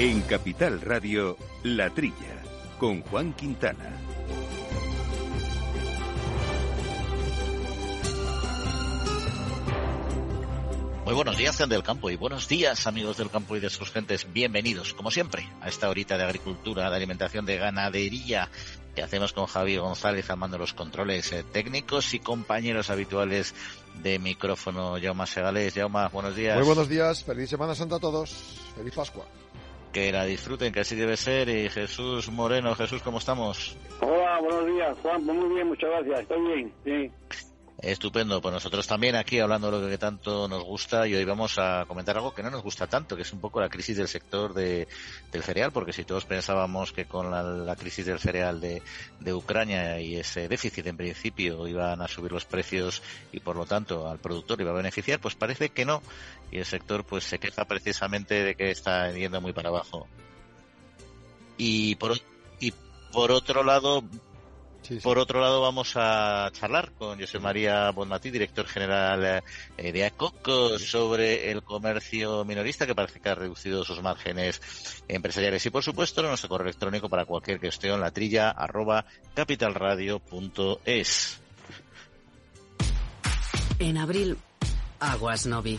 En Capital Radio, La Trilla, con Juan Quintana. Muy buenos días, gente del campo, y buenos días, amigos del campo y de sus gentes. Bienvenidos, como siempre, a esta horita de agricultura, de alimentación, de ganadería que hacemos con Javi González armando los controles eh, técnicos y compañeros habituales de micrófono, Jaume Segales. Jaume, buenos días. Muy buenos días, feliz Semana Santa a todos, feliz Pascua que la disfruten, que así debe ser. Y Jesús Moreno, Jesús, ¿cómo estamos? Hola, buenos días, Juan. Muy bien, muchas gracias. Estoy bien, sí. Estupendo, pues nosotros también aquí hablando de lo que tanto nos gusta y hoy vamos a comentar algo que no nos gusta tanto, que es un poco la crisis del sector de, del cereal, porque si todos pensábamos que con la, crisis del cereal de, de, Ucrania y ese déficit en principio iban a subir los precios y por lo tanto al productor iba a beneficiar, pues parece que no y el sector pues se queja precisamente de que está yendo muy para abajo. Y por, y por otro lado, por otro lado, vamos a charlar con José María Bonmatí, director general eh, de ACOC, sobre el comercio minorista que parece que ha reducido sus márgenes empresariales. Y por supuesto, nuestro correo electrónico para cualquier cuestión, la trilla arroba capitalradio.es. En abril, Aguas Novi.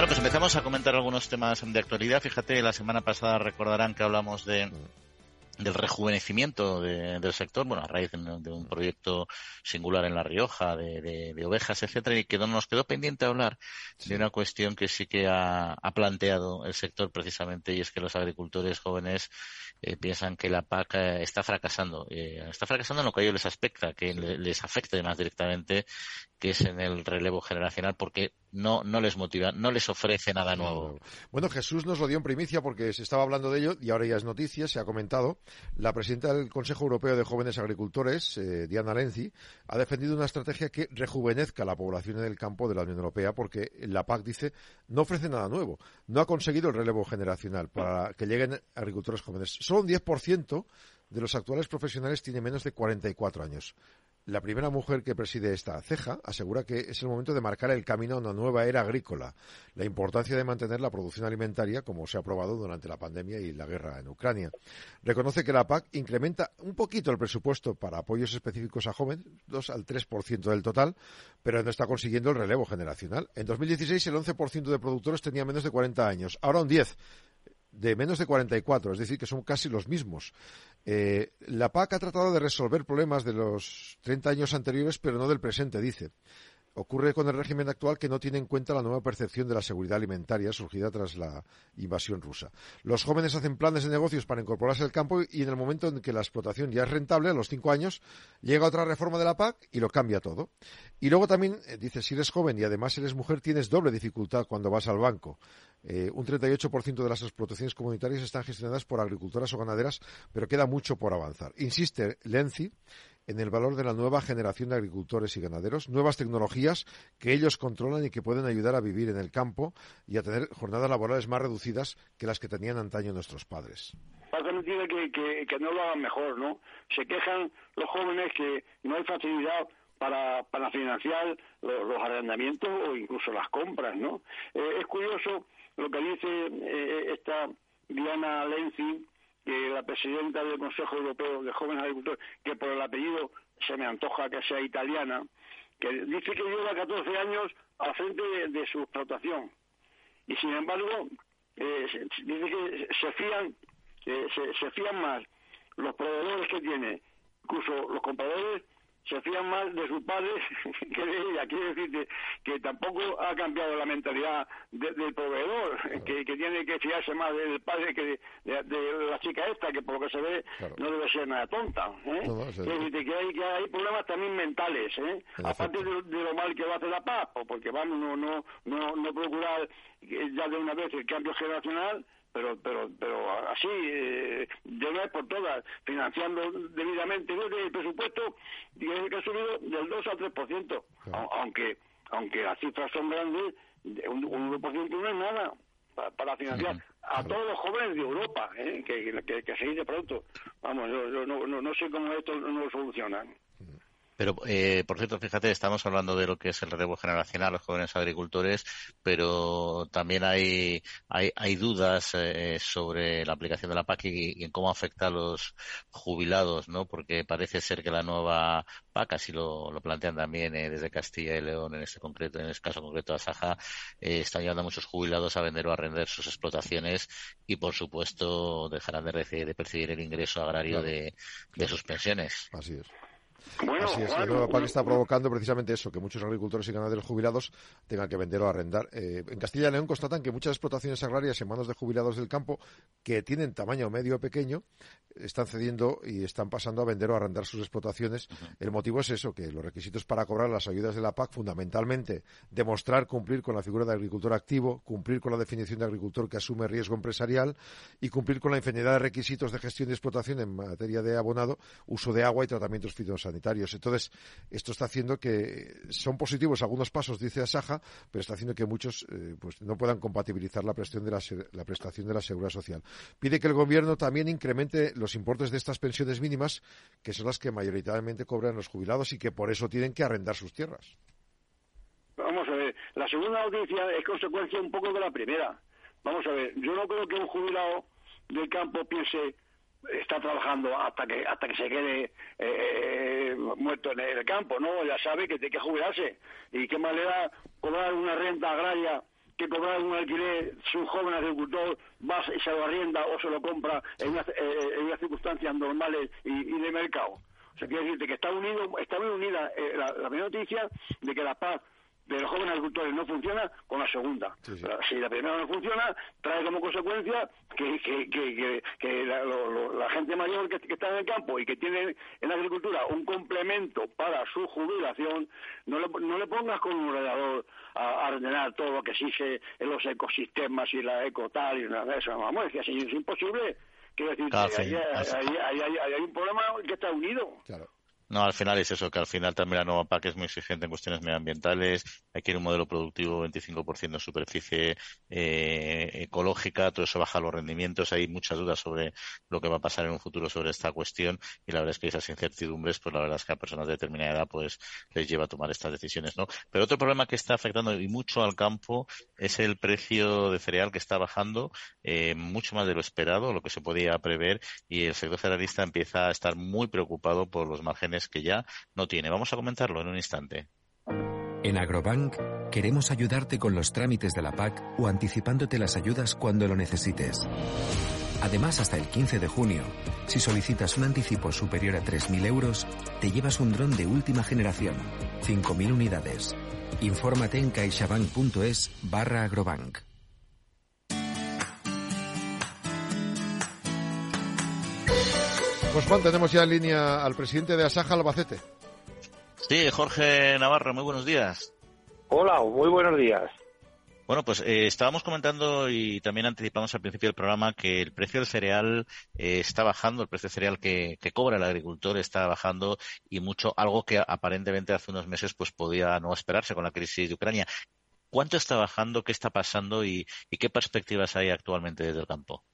Bueno, pues empezamos a comentar algunos temas de actualidad. Fíjate, la semana pasada recordarán que hablamos de del rejuvenecimiento del sector, bueno, a raíz de, un proyecto singular en La Rioja, de, ovejas, etcétera, y que nos quedó pendiente hablar de una cuestión que sí que ha, planteado el sector precisamente, y es que los agricultores jóvenes eh, piensan que la PAC eh, está fracasando. Eh, está fracasando en lo que a ellos les afecta, que les afecta más directamente, que es en el relevo generacional, porque no, no les motiva, no les ofrece nada nuevo. Bueno, Jesús nos lo dio en primicia porque se estaba hablando de ello y ahora ya es noticia, se ha comentado. La presidenta del Consejo Europeo de Jóvenes Agricultores, Diana Lenzi, ha defendido una estrategia que rejuvenezca la población en el campo de la Unión Europea porque la PAC, dice, no ofrece nada nuevo. No ha conseguido el relevo generacional para que lleguen agricultores jóvenes Solo un 10% de los actuales profesionales tiene menos de 44 años. La primera mujer que preside esta ceja asegura que es el momento de marcar el camino a una nueva era agrícola, la importancia de mantener la producción alimentaria como se ha probado durante la pandemia y la guerra en Ucrania. Reconoce que la PAC incrementa un poquito el presupuesto para apoyos específicos a jóvenes, 2 al 3% del total, pero no está consiguiendo el relevo generacional. En 2016 el 11% de productores tenía menos de 40 años, ahora un 10 de menos de 44, es decir, que son casi los mismos. Eh, la PAC ha tratado de resolver problemas de los 30 años anteriores, pero no del presente, dice. Ocurre con el régimen actual que no tiene en cuenta la nueva percepción de la seguridad alimentaria surgida tras la invasión rusa. Los jóvenes hacen planes de negocios para incorporarse al campo y en el momento en que la explotación ya es rentable, a los cinco años, llega otra reforma de la PAC y lo cambia todo. Y luego también, eh, dice, si eres joven y además eres mujer, tienes doble dificultad cuando vas al banco. Eh, un 38% de las explotaciones comunitarias están gestionadas por agricultoras o ganaderas, pero queda mucho por avanzar. Insiste Lenzi en el valor de la nueva generación de agricultores y ganaderos, nuevas tecnologías que ellos controlan y que pueden ayudar a vivir en el campo y a tener jornadas laborales más reducidas que las que tenían antaño nuestros padres. no tiene que, que, no lo hagan mejor, ¿no? Se quejan los jóvenes que no hay facilidad para, para financiar los, arrendamientos o incluso las compras, ¿no? Eh, es curioso lo que dice eh, esta Diana Lenzi, que la presidenta del Consejo Europeo de Jóvenes Agricultores, que por el apellido se me antoja que sea italiana, que dice que lleva 14 años al frente de, su explotación. Y sin embargo, eh, dice que se fían, se, se fían más los proveedores que tiene, incluso los compradores se fían más de sus padres que de ella. Quiere decir que, tampoco ha cambiado la mentalidad del proveedor, que, tiene que fiarse más del padre que de, la chica esta, que por lo que se ve no debe ser nada tonta. ¿eh? decir, que hay, que hay problemas también mentales, ¿eh? aparte de, lo mal que va a hacer la paz, porque vamos, no, no, no, no procurar ya de una vez el cambio generacional, pero pero pero así eh, de una vez por todas financiando debidamente el presupuesto que ha subido del 2 al 3% aunque aunque las cifras son grandes un, un 1% no es nada para, financiar a todos los jóvenes de Europa ¿eh? que, que, que, se dice pronto. Vamos yo, no, no, no sé cómo esto no lo solucionan pero, eh, por cierto, fíjate, estamos hablando de lo que es el relevo generacional, los jóvenes agricultores, pero también hay, hay, hay dudas eh, sobre la aplicación de la PAC y, en cómo afecta a los jubilados, ¿no? Porque parece ser que la nueva PAC, así lo, lo plantean también eh, desde Castilla y León, en este concreto, en este caso concreto de Asaja, eh, están llevando a muchos jubilados a vender o a render sus explotaciones y, por supuesto, dejarán de, recibir, de percibir el ingreso agrario de, de sus pensiones. Así es. Así es, la nueva PAC está provocando precisamente eso, que muchos agricultores y ganaderos jubilados tengan que vender o arrendar. Eh, en Castilla y León constatan que muchas explotaciones agrarias en manos de jubilados del campo que tienen tamaño medio o pequeño están cediendo y están pasando a vender o arrendar sus explotaciones. El motivo es eso, que los requisitos para cobrar las ayudas de la PAC, fundamentalmente, demostrar cumplir con la figura de agricultor activo, cumplir con la definición de agricultor que asume riesgo empresarial y cumplir con la infinidad de requisitos de gestión y explotación en materia de abonado, uso de agua y tratamientos fitosanitarios. Entonces, esto está haciendo que son positivos algunos pasos, dice Asaja, pero está haciendo que muchos eh, pues no puedan compatibilizar la prestación, de la, la prestación de la seguridad social. Pide que el Gobierno también incremente los importes de estas pensiones mínimas, que son las que mayoritariamente cobran los jubilados y que por eso tienen que arrendar sus tierras. Vamos a ver, la segunda noticia es consecuencia un poco de la primera. Vamos a ver, yo no creo que un jubilado del campo piense está trabajando hasta que hasta que se quede eh, muerto en el campo, ¿no? Ya sabe que tiene que jubilarse. ¿Y qué manera cobrar una renta agraria que cobrar un alquiler si un joven agricultor va y se lo arrienda o se lo compra en, eh, unas circunstancias normales y, de mercado? O sea, quiere decirte que está unido, está muy unida eh, la, la noticia de que la paz de los jóvenes agricultores no funciona con la segunda. Si la primera no funciona, trae como consecuencia que, que, la, gente mayor que, está en el campo y que tiene en la agricultura un complemento para su jubilación, no le, no le pongas con un ordenador a, ordenar todo lo que exige en los ecosistemas y la ecotal y nada de eso. Vamos, es que es imposible. Quiero decir, hay, un problema que está unido. Claro. No, al final es eso, que al final también la nueva PAC es muy exigente en cuestiones medioambientales, hay que ir un modelo productivo 25% de superficie eh, ecológica, todo eso baja los rendimientos, hay muchas dudas sobre lo que va a pasar en un futuro sobre esta cuestión y la verdad es que esas incertidumbres, pues la verdad es que a personas de determinada edad pues les lleva a tomar estas decisiones, ¿no? Pero otro problema que está afectando y mucho al campo es el precio de cereal que está bajando eh, mucho más de lo esperado, lo que se podía prever y el sector cerealista empieza a estar muy preocupado por los márgenes que ya no tiene. Vamos a comentarlo en un instante. En Agrobank queremos ayudarte con los trámites de la PAC o anticipándote las ayudas cuando lo necesites. Además, hasta el 15 de junio, si solicitas un anticipo superior a 3.000 euros, te llevas un dron de última generación, 5.000 unidades. Infórmate en caixabank.es barra agrobank. Pues Juan, tenemos ya en línea al presidente de Asaja Albacete. Sí, Jorge Navarro, muy buenos días. Hola, muy buenos días. Bueno, pues eh, estábamos comentando y también anticipamos al principio del programa que el precio del cereal eh, está bajando, el precio del cereal que, cobra el agricultor está bajando y mucho, algo que aparentemente hace unos meses pues podía no esperarse con la crisis de Ucrania. ¿Cuánto está bajando? ¿Qué está pasando? y qué perspectivas hay actualmente desde el campo?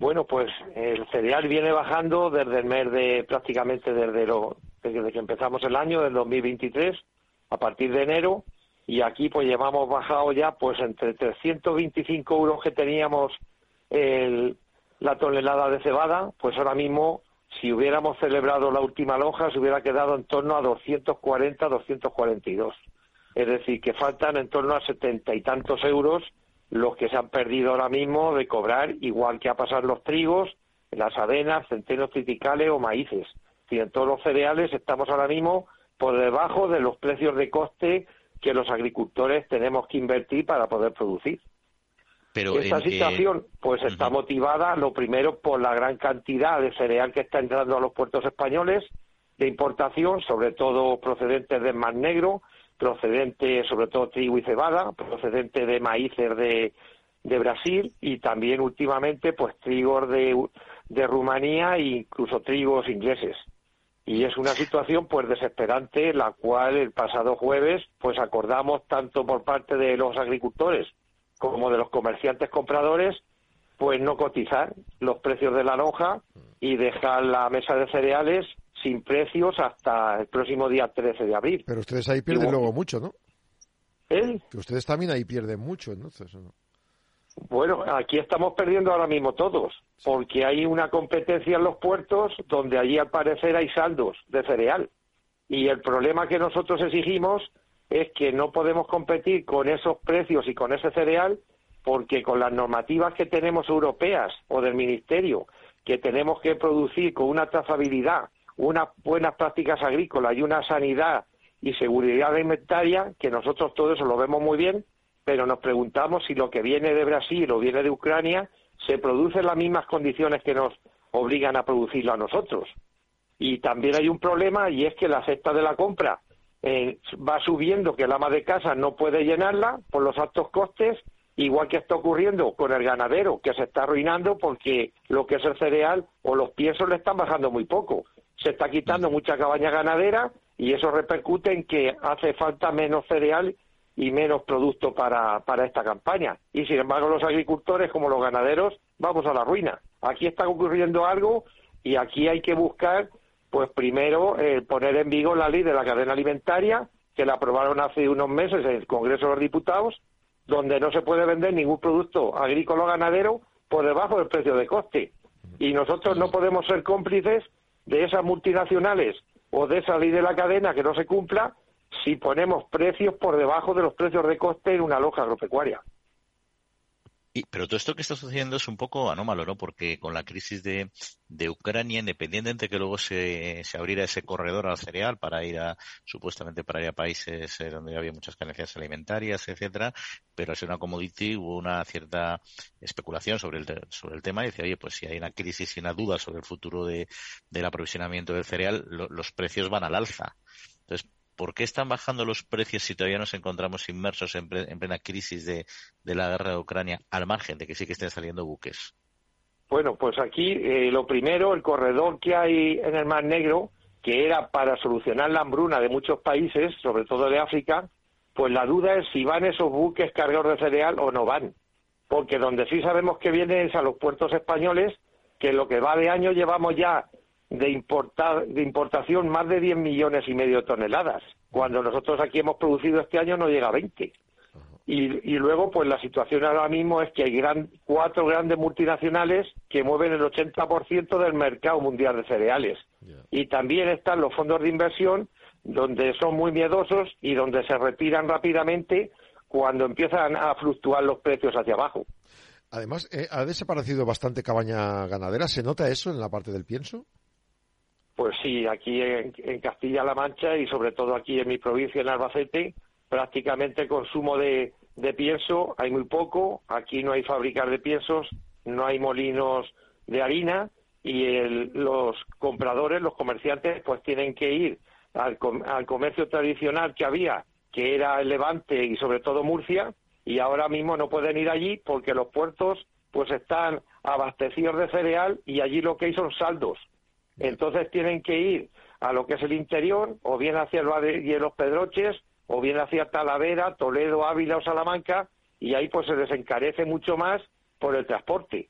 Bueno, pues el cereal viene bajando desde el mes de prácticamente desde, lo, desde que empezamos el año, del 2023, a partir de enero, y aquí pues llevamos bajado ya pues entre 325 euros que teníamos el, la tonelada de cebada, pues ahora mismo si hubiéramos celebrado la última lonja se hubiera quedado en torno a 240, 242. Es decir, que faltan en torno a setenta y tantos euros los que se han perdido ahora mismo de cobrar, igual que ha pasado los trigos, las avenas, centenos triticales o maíces. Si en todos los cereales estamos ahora mismo por debajo de los precios de coste que los agricultores tenemos que invertir para poder producir. Pero Esta situación, pues, está motivada, lo primero, por la gran cantidad de cereal que está entrando a los puertos españoles de importación, sobre todo procedentes del Mar Negro, procedente sobre todo trigo y cebada, procedente de maíces de, de Brasil y también últimamente pues trigos de, de Rumanía e incluso trigos ingleses. Y es una situación pues desesperante la cual el pasado jueves pues acordamos tanto por parte de los agricultores como de los comerciantes compradores pues no cotizar los precios de la lonja y dejar la mesa de cereales sin precios hasta el próximo día 13 de abril. Pero ustedes ahí pierden luego mucho, ¿no? ¿Eh? Que ustedes también ahí pierden mucho, entonces, ¿no? Bueno, aquí estamos perdiendo ahora mismo todos, porque hay una competencia en los puertos donde allí al parecer hay saldos de cereal. Y el problema que nosotros exigimos es que no podemos competir con esos precios y con ese cereal porque con las normativas que tenemos europeas o del Ministerio, que tenemos que producir con una trazabilidad, unas buenas prácticas agrícolas y una sanidad y seguridad alimentaria, que nosotros todo eso lo vemos muy bien, pero nos preguntamos si lo que viene de Brasil o viene de Ucrania se produce en las mismas condiciones que nos obligan a producirlo a nosotros. Y también hay un problema y es que la cesta de la compra eh, va subiendo, que el ama de casa no puede llenarla por los altos costes, igual que está ocurriendo con el ganadero, que se está arruinando porque lo que es el cereal o los piensos le están bajando muy poco. Se está quitando mucha cabaña ganadera y eso repercute en que hace falta menos cereal y menos producto para, para esta campaña. Y sin embargo los agricultores como los ganaderos vamos a la ruina. Aquí está ocurriendo algo y aquí hay que buscar, pues primero, eh, poner en vigor la ley de la cadena alimentaria, que la aprobaron hace unos meses en el Congreso de los Diputados, donde no se puede vender ningún producto agrícola o ganadero por debajo del precio de coste. Y nosotros no podemos ser cómplices de esas multinacionales o de esa ley de la cadena que no se cumpla si ponemos precios por debajo de los precios de coste en una loja agropecuaria. Y, pero todo esto que está sucediendo es un poco anómalo, ¿no? Porque con la crisis de, de Ucrania, independientemente de que luego se, se, abriera ese corredor al cereal para ir a, supuestamente para ir a países eh, donde había muchas carencias alimentarias, etcétera, pero al ser una commodity hubo una cierta especulación sobre el, sobre el tema y decía, oye, pues si hay una crisis y una duda sobre el futuro de, del aprovisionamiento del cereal, los precios van al alza. ¿Por qué están bajando los precios si todavía nos encontramos inmersos en, plena crisis de, la guerra de Ucrania, al margen de que sí que estén saliendo buques? Bueno, pues aquí eh, lo primero, el corredor que hay en el Mar Negro, que era para solucionar la hambruna de muchos países, sobre todo de África, pues la duda es si van esos buques cargados de cereal o no van. Porque donde sí sabemos que vienen es a los puertos españoles, que en lo que va de año llevamos ya de, importar, de importación más de 10 millones y medio de toneladas, cuando nosotros aquí hemos producido este año no llega a 20. Y, y luego, pues la situación ahora mismo es que hay gran, cuatro grandes multinacionales que mueven el 80% del mercado mundial de cereales. Y también están los fondos de inversión, donde son muy miedosos y donde se retiran rápidamente cuando empiezan a fluctuar los precios hacia abajo. Además, eh, ha desaparecido bastante cabaña ganadera. ¿Se nota eso en la parte del pienso? Pues sí, aquí en, Castilla-La Mancha y sobre todo aquí en mi provincia, en Albacete, prácticamente el consumo de, pienso hay muy poco. Aquí no hay fábricas de piensos, no hay molinos de harina y los compradores, los comerciantes, pues tienen que ir al, al comercio tradicional que había, que era el Levante y sobre todo Murcia, y ahora mismo no pueden ir allí porque los puertos pues están abastecidos de cereal y allí lo que hay son saldos entonces tienen que ir a lo que es el interior, o bien hacia el los Pedroches, o bien hacia Talavera, Toledo, Ávila o Salamanca, y ahí pues se les encarece mucho más por el transporte.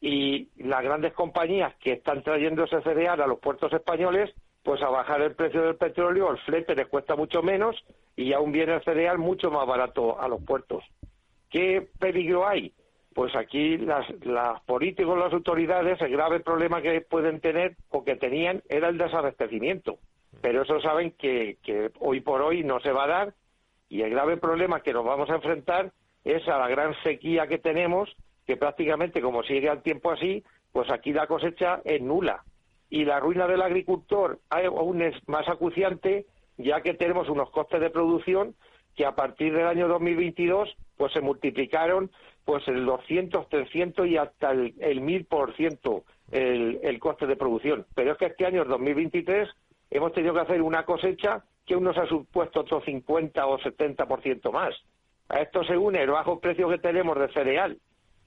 Y las grandes compañías que están trayendo ese cereal a los puertos españoles, pues a bajar el precio del petróleo, el flete les cuesta mucho menos y aún viene el cereal mucho más barato a los puertos. ¿Qué peligro hay? Pues aquí las, las políticos, las autoridades, el grave problema que pueden tener o que tenían era el desabastecimiento. Pero eso saben que, que hoy por hoy no se va a dar y el grave problema que nos vamos a enfrentar es a la gran sequía que tenemos, que prácticamente como sigue el tiempo así, pues aquí la cosecha es nula. Y la ruina del agricultor aún es más acuciante, ya que tenemos unos costes de producción que a partir del año 2022 pues se multiplicaron pues el 200, 300 y hasta el, el 1000% el, el coste de producción. Pero es que este año, el 2023, hemos tenido que hacer una cosecha que unos ha supuesto otro 50 o 70% más. A esto se une el bajo precio que tenemos de cereal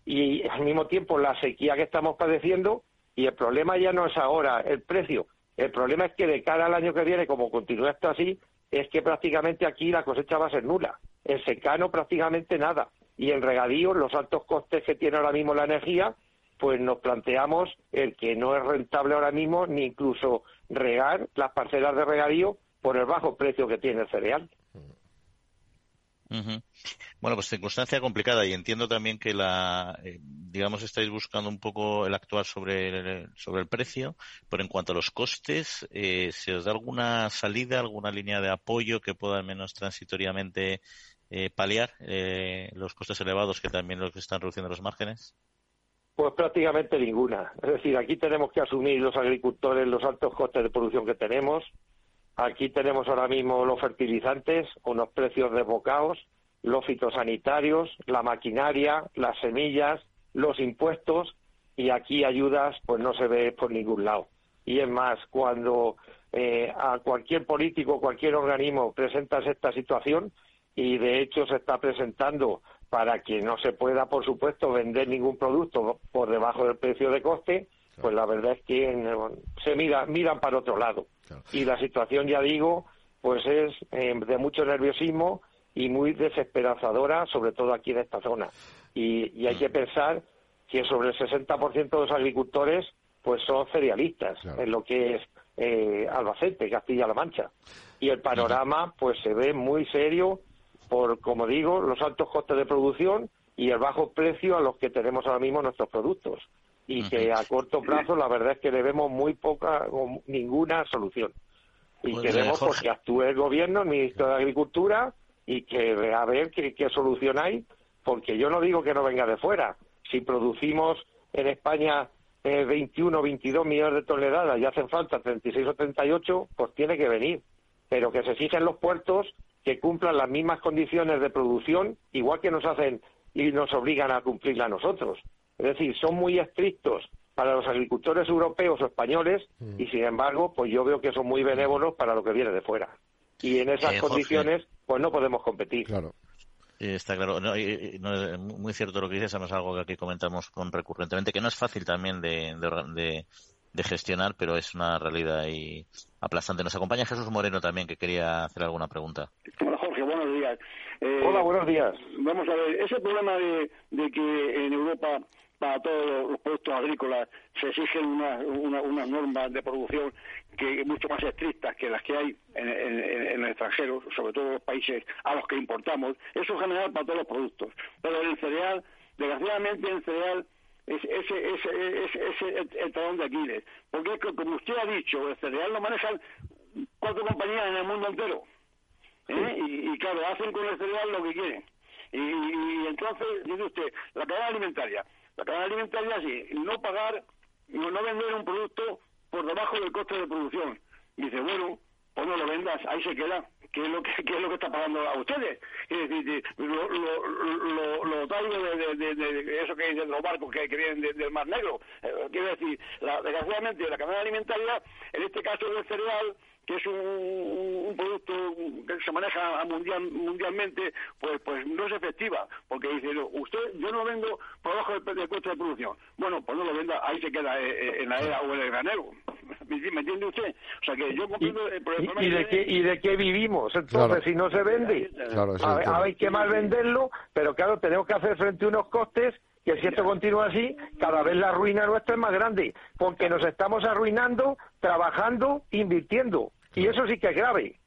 y al mismo tiempo la sequía que estamos padeciendo y el problema ya no es ahora el precio, el problema es que de cara al año que viene, como continúa esto así, es que prácticamente aquí la cosecha va a ser nula. En secano prácticamente nada. Y en regadío, los altos costes que tiene ahora mismo la energía, pues nos planteamos el que no es rentable ahora mismo ni incluso regar las parcelas de regadío por el bajo precio que tiene el cereal. Bueno, pues circunstancia complicada y entiendo también que la, eh, digamos, estáis buscando un poco el actuar sobre el, sobre el precio, pero en cuanto a los costes, eh, ¿se os da alguna salida, alguna línea de apoyo que pueda al menos transitoriamente eh, paliar eh, los costes elevados que también los que están reduciendo los márgenes? Pues prácticamente ninguna. Es decir, aquí tenemos que asumir los agricultores los altos costes de producción que tenemos, Aquí tenemos ahora mismo los fertilizantes, unos precios desbocados, los fitosanitarios, la maquinaria, las semillas, los impuestos y aquí ayudas pues no se ve por ningún lado. Y es más, cuando eh, a cualquier político, cualquier organismo presentas esta situación y de hecho se está presentando para que no se pueda, por supuesto, vender ningún producto por debajo del precio de coste, pues la verdad es que se mira, miran para otro lado. Y la situación, ya digo, pues es eh, de mucho nerviosismo y muy desesperanzadora, sobre todo aquí en esta zona. Y, hay que mm. pensar que sobre el 60% de los agricultores pues son cerealistas, en lo que es eh, Albacete, Castilla-La Mancha. Y el panorama pues se ve muy serio por, como digo, los altos costes de producción y el bajo precio a los que tenemos ahora mismo nuestros productos y que a corto plazo la verdad es que le vemos muy poca o ninguna solución. Y pues, queremos pues, que actúe el gobierno, el ministro de Agricultura, y que a ver qué, solución hay, porque yo no digo que no venga de fuera. Si producimos en España eh, 21 22 millones de toneladas y hacen falta 36 o 38, pues tiene que venir. Pero que se fijen los puertos que cumplan las mismas condiciones de producción, igual que nos hacen y nos obligan a cumplirla a nosotros. Es decir, son muy estrictos para los agricultores europeos o españoles mm. y, sin embargo, pues yo veo que son muy benévolos para lo que viene de fuera. Y en esas eh, condiciones, pues no podemos competir. Claro. está claro. No, muy cierto lo que dices, es algo que aquí comentamos con recurrentemente, que no es fácil también de, de, gestionar, pero es una realidad y aplastante. Nos acompaña Jesús Moreno también, que quería hacer alguna pregunta. Hola Jorge, buenos días. Eh, Hola, buenos días. Vamos a ver, ese problema de, de que en Europa para todos los productos agrícolas se exigen unas normas de producción que mucho más estrictas que las que hay en, el extranjero, sobre todo los países a los que importamos. Eso es general para todos los productos. Pero el cereal, desgraciadamente el cereal es ese, ese, ese, el talón de Aquiles. Porque como usted ha dicho, el cereal lo manejan cuatro compañías en el mundo entero. ¿eh? Y, y, claro, hacen con el cereal lo que quieren. Y, y entonces, dice usted, la cadena alimentaria la cadena alimentaria sí, no pagar, no, no vender un producto por debajo del coste de producción. Dice, bueno, pues no lo vendas, ahí se queda. ¿Qué es lo que, qué es lo que está pagando a ustedes? Es decir, lo, lo, lo, lo de, de, de, eso que dicen los barcos que, que vienen del Mar Negro. Eh, quiero decir, la, desgraciadamente la cadena alimentaria, en este caso del cereal, que es un, producto que se maneja mundial, mundialmente, pues pues no es efectiva, porque dice, usted, yo no vendo por debajo del, coste de producción. Bueno, pues no lo venda, ahí se queda eh, eh, en la era o en el granero. ¿Me entiende usted? O sea que yo comprendo el problema. ¿Y, de, qué, ¿Y de qué vivimos? Entonces, si no se vende, claro, hay que mal venderlo, pero claro, tenemos que hacer frente a unos costes que si esto continúa así, cada vez la ruina nuestra es más grande, porque nos estamos arruinando, trabajando, invirtiendo. Y eso sí que es grave.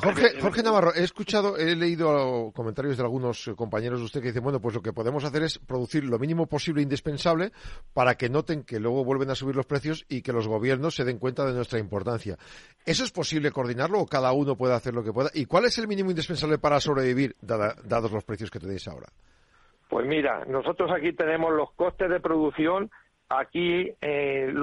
Jorge, Jorge Navarro, he escuchado, he leído comentarios de algunos compañeros de usted que dicen, bueno, pues lo que podemos hacer es producir lo mínimo posible indispensable para que noten que luego vuelven a subir los precios y que los gobiernos se den cuenta de nuestra importancia. ¿Eso es posible coordinarlo o cada uno puede hacer lo que pueda? ¿Y cuál es el mínimo indispensable para sobrevivir, dados los precios que tenéis ahora? Pues mira, nosotros aquí tenemos los costes de producción, aquí, eh,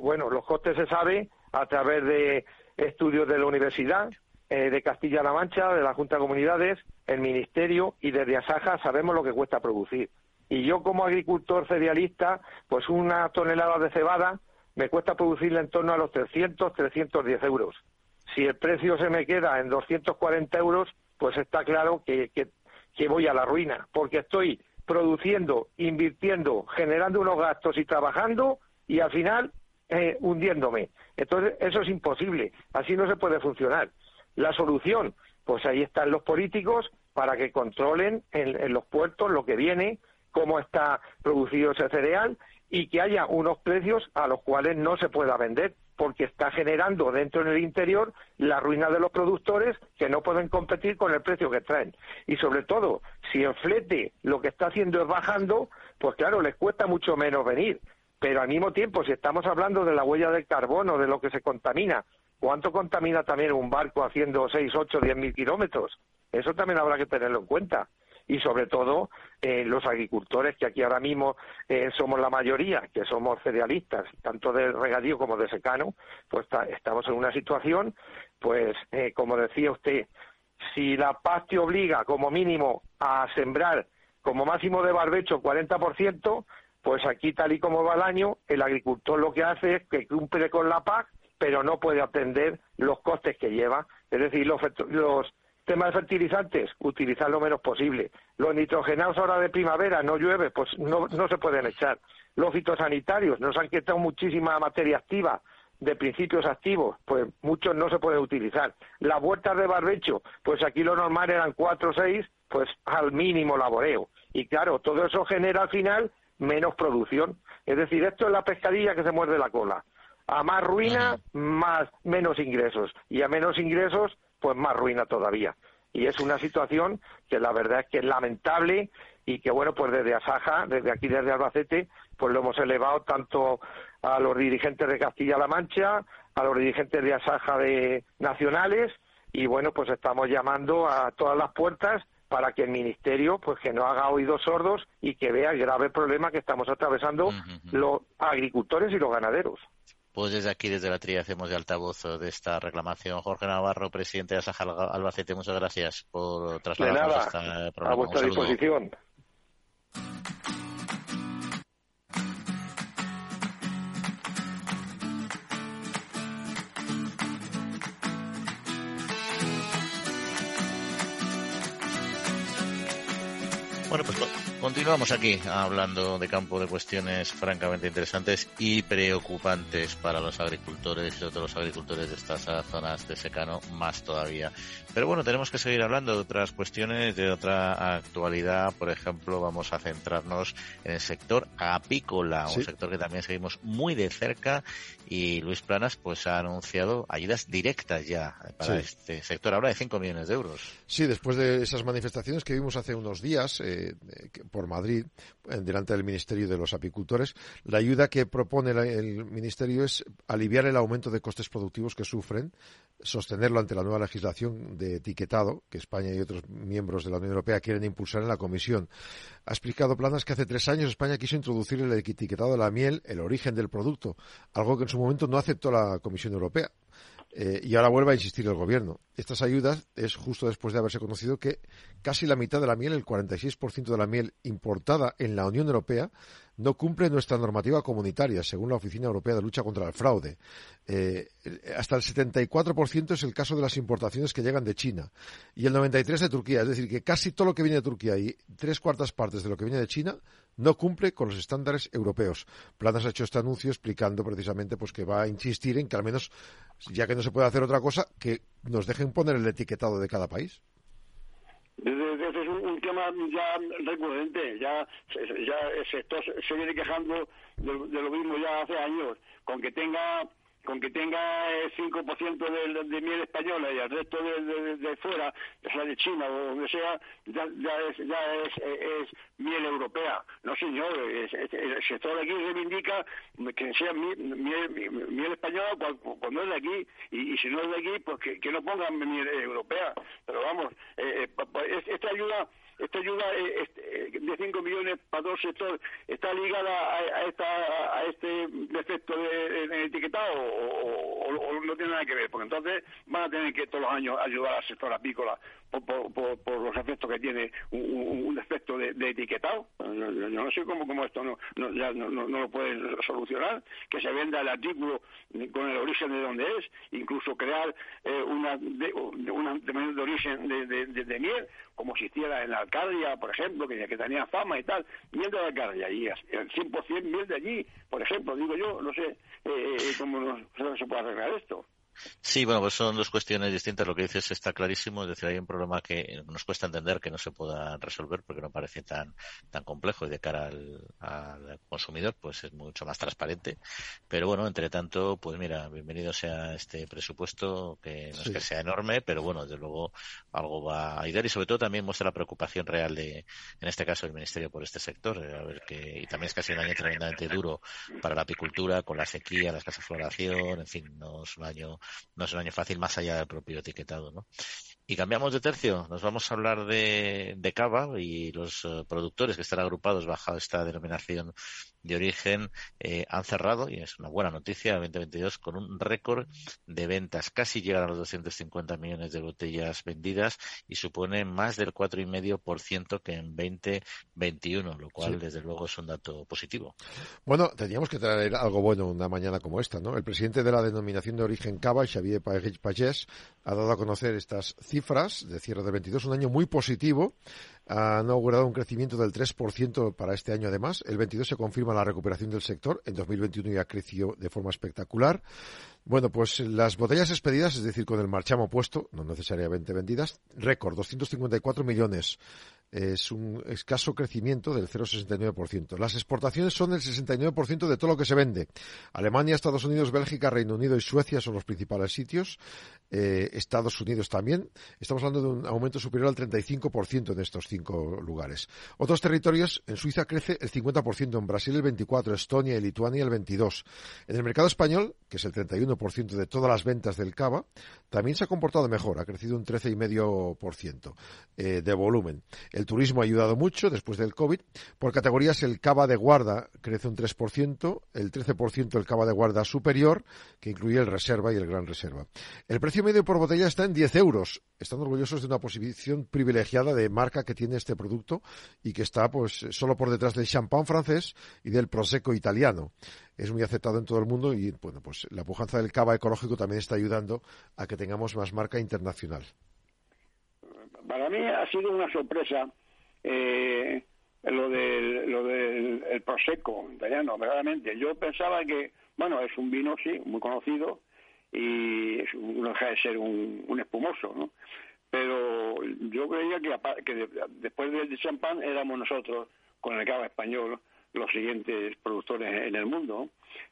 bueno, los costes se saben a través de estudios de la universidad, eh, de Castilla-La Mancha, de la Junta de Comunidades, el Ministerio y desde Asaja sabemos lo que cuesta producir. Y yo como agricultor cerealista, pues una tonelada de cebada me cuesta producirla en torno a los 300, 310 euros. Si el precio se me queda en 240 euros, pues está claro que voy a la ruina, porque estoy produciendo, invirtiendo, generando unos gastos y trabajando y al final eh, hundiéndome. Entonces, eso es imposible. Así no se puede funcionar. La solución, pues ahí están los políticos para que controlen en, los puertos lo que viene, cómo está producido ese cereal y que haya unos precios a los cuales no se pueda vender porque está generando dentro en el interior la ruina de los productores que no pueden competir con el precio que traen. Y sobre todo, si en flete lo que está haciendo es bajando, pues claro, les cuesta mucho menos venir. Pero al mismo tiempo, si estamos hablando de la huella del carbono, de lo que se contamina, ¿cuánto contamina también un barco haciendo 6, 8, 10 mil kilómetros? Eso también habrá que tenerlo en cuenta. Y sobre todo, eh, los agricultores, que aquí ahora mismo eh, somos la mayoría, que somos cerealistas, tanto de regadío como de secano, pues estamos en una situación, pues, eh, como decía usted, si la paz te obliga como mínimo a sembrar como máximo de barbecho 40%, pues aquí, tal y como va el año, el agricultor lo que hace es que cumple con la PAC, pero no puede atender los costes que lleva. Es decir, los, temas de fertilizantes, utilizar lo menos posible. Los nitrogenados ahora de primavera, no llueve, pues no, no se pueden echar. Los fitosanitarios, nos han quitado muchísima materia activa de principios activos, pues muchos no se pueden utilizar. Las vueltas de barbecho, pues aquí lo normal eran cuatro o seis, pues al mínimo laboreo. Y claro, todo eso genera al final menos producción. Es decir, esto es la pescadilla que se muerde la cola. A más ruina, más menos ingresos. Y a menos ingresos, pues más ruina todavía. Y es una situación que la verdad es que es lamentable y que, bueno, pues desde Asaja, desde aquí, desde Albacete, pues lo hemos elevado tanto a los dirigentes de Castilla-La Mancha, a los dirigentes de Asaja de nacionales, y bueno, pues estamos llamando a todas las puertas para que el ministerio pues que no haga oídos sordos y que vea el grave problema que estamos atravesando los agricultores y los ganaderos. Pues desde aquí, desde la trilla, hacemos de altavoz de esta reclamación. Jorge Navarro, presidente de Asaja Albacete, muchas gracias por trasladarnos esta programa. A vuestra disposición. Bueno, pues continuamos aquí hablando de campo de cuestiones francamente interesantes y preocupantes para los agricultores y otros agricultores de estas zonas de secano más todavía. Pero bueno, tenemos que seguir hablando de otras cuestiones, de otra actualidad. Por ejemplo, vamos a centrarnos en el sector apícola, un sector que también seguimos muy de cerca y Luis Planas pues ha anunciado ayudas directas ya para este sector, ahora de 5 millones de euros. Sí, después de esas manifestaciones que vimos hace unos días, eh, por Madrid, delante del Ministerio de los Apicultores. La ayuda que propone el Ministerio es aliviar el aumento de costes productivos que sufren, sostenerlo ante la nueva legislación de etiquetado que España y otros miembros de la Unión Europea quieren impulsar en la Comisión. Ha explicado Planas que hace tres años España quiso introducir el etiquetado de la miel, el origen del producto, algo que en su momento no aceptó la Comisión Europea. Eh, y ahora vuelve a insistir el gobierno. Estas ayudas es justo después de haberse conocido que casi la mitad de la miel, el 46% de la miel importada en la Unión Europea, no cumple nuestra normativa comunitaria, según la Oficina Europea de Lucha contra el Fraude. Eh, hasta el 74% es el caso de las importaciones que llegan de China y el 93% de Turquía. Es decir, que casi todo lo que viene de Turquía y tres cuartas partes de lo que viene de China no cumple con los estándares europeos. Planas ha hecho este anuncio explicando precisamente pues que va a insistir en que al menos, ya que no se puede hacer otra cosa, que nos dejen poner el etiquetado de cada país es un, tema ya recurrente, ya, ya el sector se viene quejando de, lo mismo ya hace años, con que tenga con que tenga el 5% de, de, miel española y el resto de, de, fuera, ya sea de China o donde sea, ya, ya, es, ya es, es, miel europea. No, señor, el sector de aquí reivindica que sea miel, miel, española cuando es de aquí, y, si no es de aquí, pues que, no pongan miel europea. Pero vamos, eh, eh esta ayuda esta ayuda eh, eh, de 5 millones para dos sectores está ligada a, esta, a este defecto de, etiquetado o, no tiene nada que ver, porque entonces van a tener que todos los años ayudar al sector apícola por, los efectos que tiene un, defecto de, etiquetado. Yo, no sé cómo, cómo esto no, no, no, lo pueden solucionar, que se venda el artículo con el origen de donde es, incluso crear eh, una, de, una de origen de, de, miel, como existiera en la Alcadia, por ejemplo, que que tenía fama y tal, miel de la carne, y el 100% miel de allí, por ejemplo, digo yo, no sé eh, eh cómo no, se puede arreglar esto. Sí, bueno, pues son dos cuestiones distintas. Lo que dices está clarísimo. Es decir, hay un problema que nos cuesta entender que no se pueda resolver porque no parece tan, tan complejo y de cara al, al consumidor, pues es mucho más transparente. Pero bueno, entre tanto, pues mira, bienvenido sea este presupuesto, que no es que sea enorme, pero bueno, desde luego algo va a ayudar y sobre todo también muestra la preocupación real de, en este caso, el Ministerio por este sector. A ver que, y también es casi un año tremendamente duro para la apicultura, con la sequía, la escasa floración, en fin, no es un año no es un año fácil más allá del propio etiquetado, ¿no? Y cambiamos de tercio, nos vamos a hablar de, de cava y los eh, productores que están agrupados bajo esta denominación de origen eh, han cerrado, y es una buena noticia, 2022 con un récord de ventas. Casi llegan a los 250 millones de botellas vendidas y supone más del 4,5% que en 2021, lo cual desde luego es un dato positivo. Bueno, teníamos que traer algo bueno una mañana como esta, ¿no? El presidente de la denominación de origen Cava, Xavier Pagés, ha dado a conocer estas cifras de cierre de 22, un año muy positivo ha inaugurado un crecimiento del 3% para este año además. El 22 se confirma la recuperación del sector. En 2021 ya creció de forma espectacular. Bueno, pues las botellas expedidas, es decir, con el marchamo puesto, no necesariamente vendidas, récord, 254 millones es un escaso crecimiento del 0,69%. Las exportaciones son el 69% de todo lo que se vende. Alemania, Estados Unidos, Bélgica, Reino Unido y Suecia son los principales sitios. Eh, Estados Unidos también. Estamos hablando de un aumento superior al 35% en estos cinco lugares. Otros territorios, en Suiza crece el 50%, en Brasil el 24%, Estonia y Lituania el 22%. En el mercado español, que es el 31% de todas las ventas del cava, también se ha comportado mejor, ha crecido un 13,5% eh, de volumen. El turismo ha ayudado mucho después del COVID. Por categorías, el cava de guarda crece un 3%, el 13% el cava de guarda superior, que incluye el reserva y el gran reserva. El precio medio por botella está en 10 euros. Están orgullosos de una posición privilegiada de marca que tiene este producto y que está pues solo por detrás del champán francés y del prosecco italiano. Es muy aceptado en todo el mundo y bueno, pues la pujanza del cava ecológico también está ayudando a que tengamos más marca internacional para mí ha sido una sorpresa eh, lo del, lo del el Prosecco italiano, verdaderamente. Yo pensaba que, bueno, es un vino, sí, muy conocido y no deja de ser un, espumoso, ¿no? Pero yo creía que, que después del champán éramos nosotros, con el cava español, los siguientes productores en el mundo.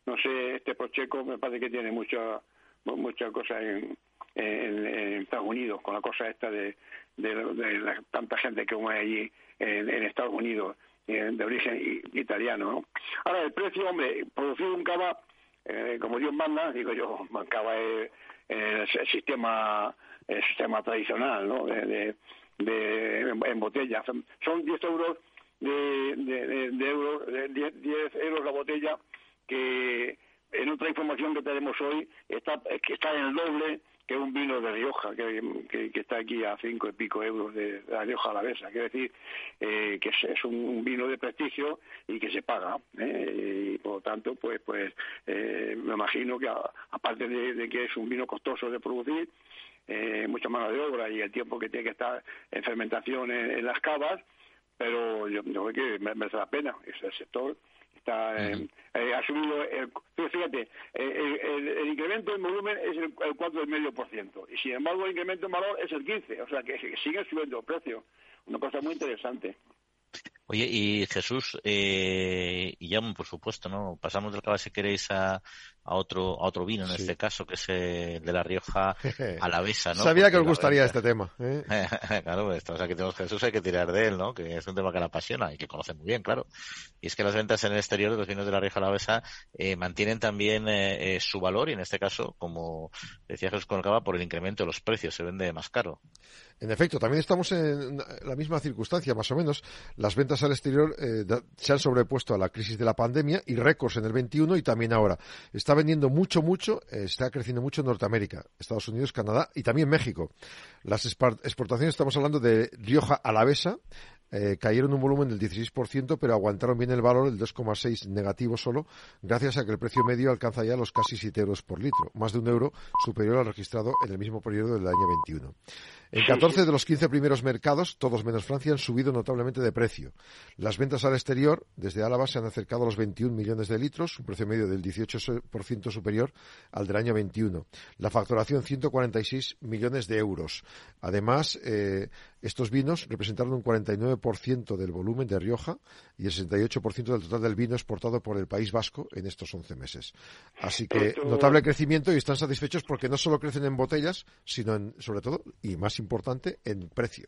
No sé, este Prosecco me parece que tiene mucha mucha cosa en, en, Estados Unidos, con la cosa esta de, de, tanta gente que hay allí en, Estados Unidos, eh, de origen italiano. Ahora, el precio, hombre, producir un cava, eh, como Dios manda, digo yo, cava es el sistema el sistema tradicional, ¿no? De, de, en botella. Son 10 euros de, de, de, euros, 10, 10 euros la botella que en otra información que tenemos hoy está, que está en el doble que un vino de Rioja, que, que, está aquí a cinco y pico euros de, la Rioja Alavesa. Quiere decir eh, que es, un, vino de prestigio y que se paga. ¿eh? Y por lo tanto, pues, pues eh, me imagino que aparte de, que es un vino costoso de producir, mucha mano de obra y el tiempo que tiene que estar en fermentación en, las cavas, pero yo, creo que merece la pena. Es el sector está eh, eh, ha subido el, fíjate el, incremento en volumen es el, el 4,5% y sin embargo el incremento en valor es el 15 o sea que, que sigue subiendo el precio una cosa muy interesante Oye, y Jesús, eh, y ya por supuesto, ¿no? Pasamos del cava si queréis a, a otro a otro vino en este caso que es el de la Rioja Alavesa ¿no? sabía que os gustaría este tema ¿eh? claro pues, o sea que tenemos Jesús hay que tirar de él no que es un tema que le apasiona y que conoce muy bien claro y es que las ventas en el exterior de los vinos de la Rioja Alavesa eh, mantienen también eh, eh, su valor y en este caso como decía Jesús cava por el incremento de los precios se vende más caro en efecto, también estamos en la misma circunstancia, más o menos. Las ventas al exterior eh, se han sobrepuesto a la crisis de la pandemia y récords en el 21 y también ahora. Está vendiendo mucho, mucho, eh, está creciendo mucho en Norteamérica, Estados Unidos, Canadá y también México. Las exportaciones, estamos hablando de Rioja Alavesa, eh, cayeron un volumen del 16%, pero aguantaron bien el valor, el 2,6 negativo solo, gracias a que el precio medio alcanza ya los casi 7 euros por litro, más de un euro superior al registrado en el mismo periodo del año 21. En 14 de los 15 primeros mercados, todos menos Francia, han subido notablemente de precio. Las ventas al exterior desde Álava se han acercado a los 21 millones de litros, un precio medio del 18% superior al del año 21. La facturación 146 millones de euros. Además, eh, estos vinos representaron un 49% del volumen de Rioja y el 68% del total del vino exportado por el País Vasco en estos 11 meses. Así que notable crecimiento y están satisfechos porque no solo crecen en botellas, sino en, sobre todo, y más importante, en precio.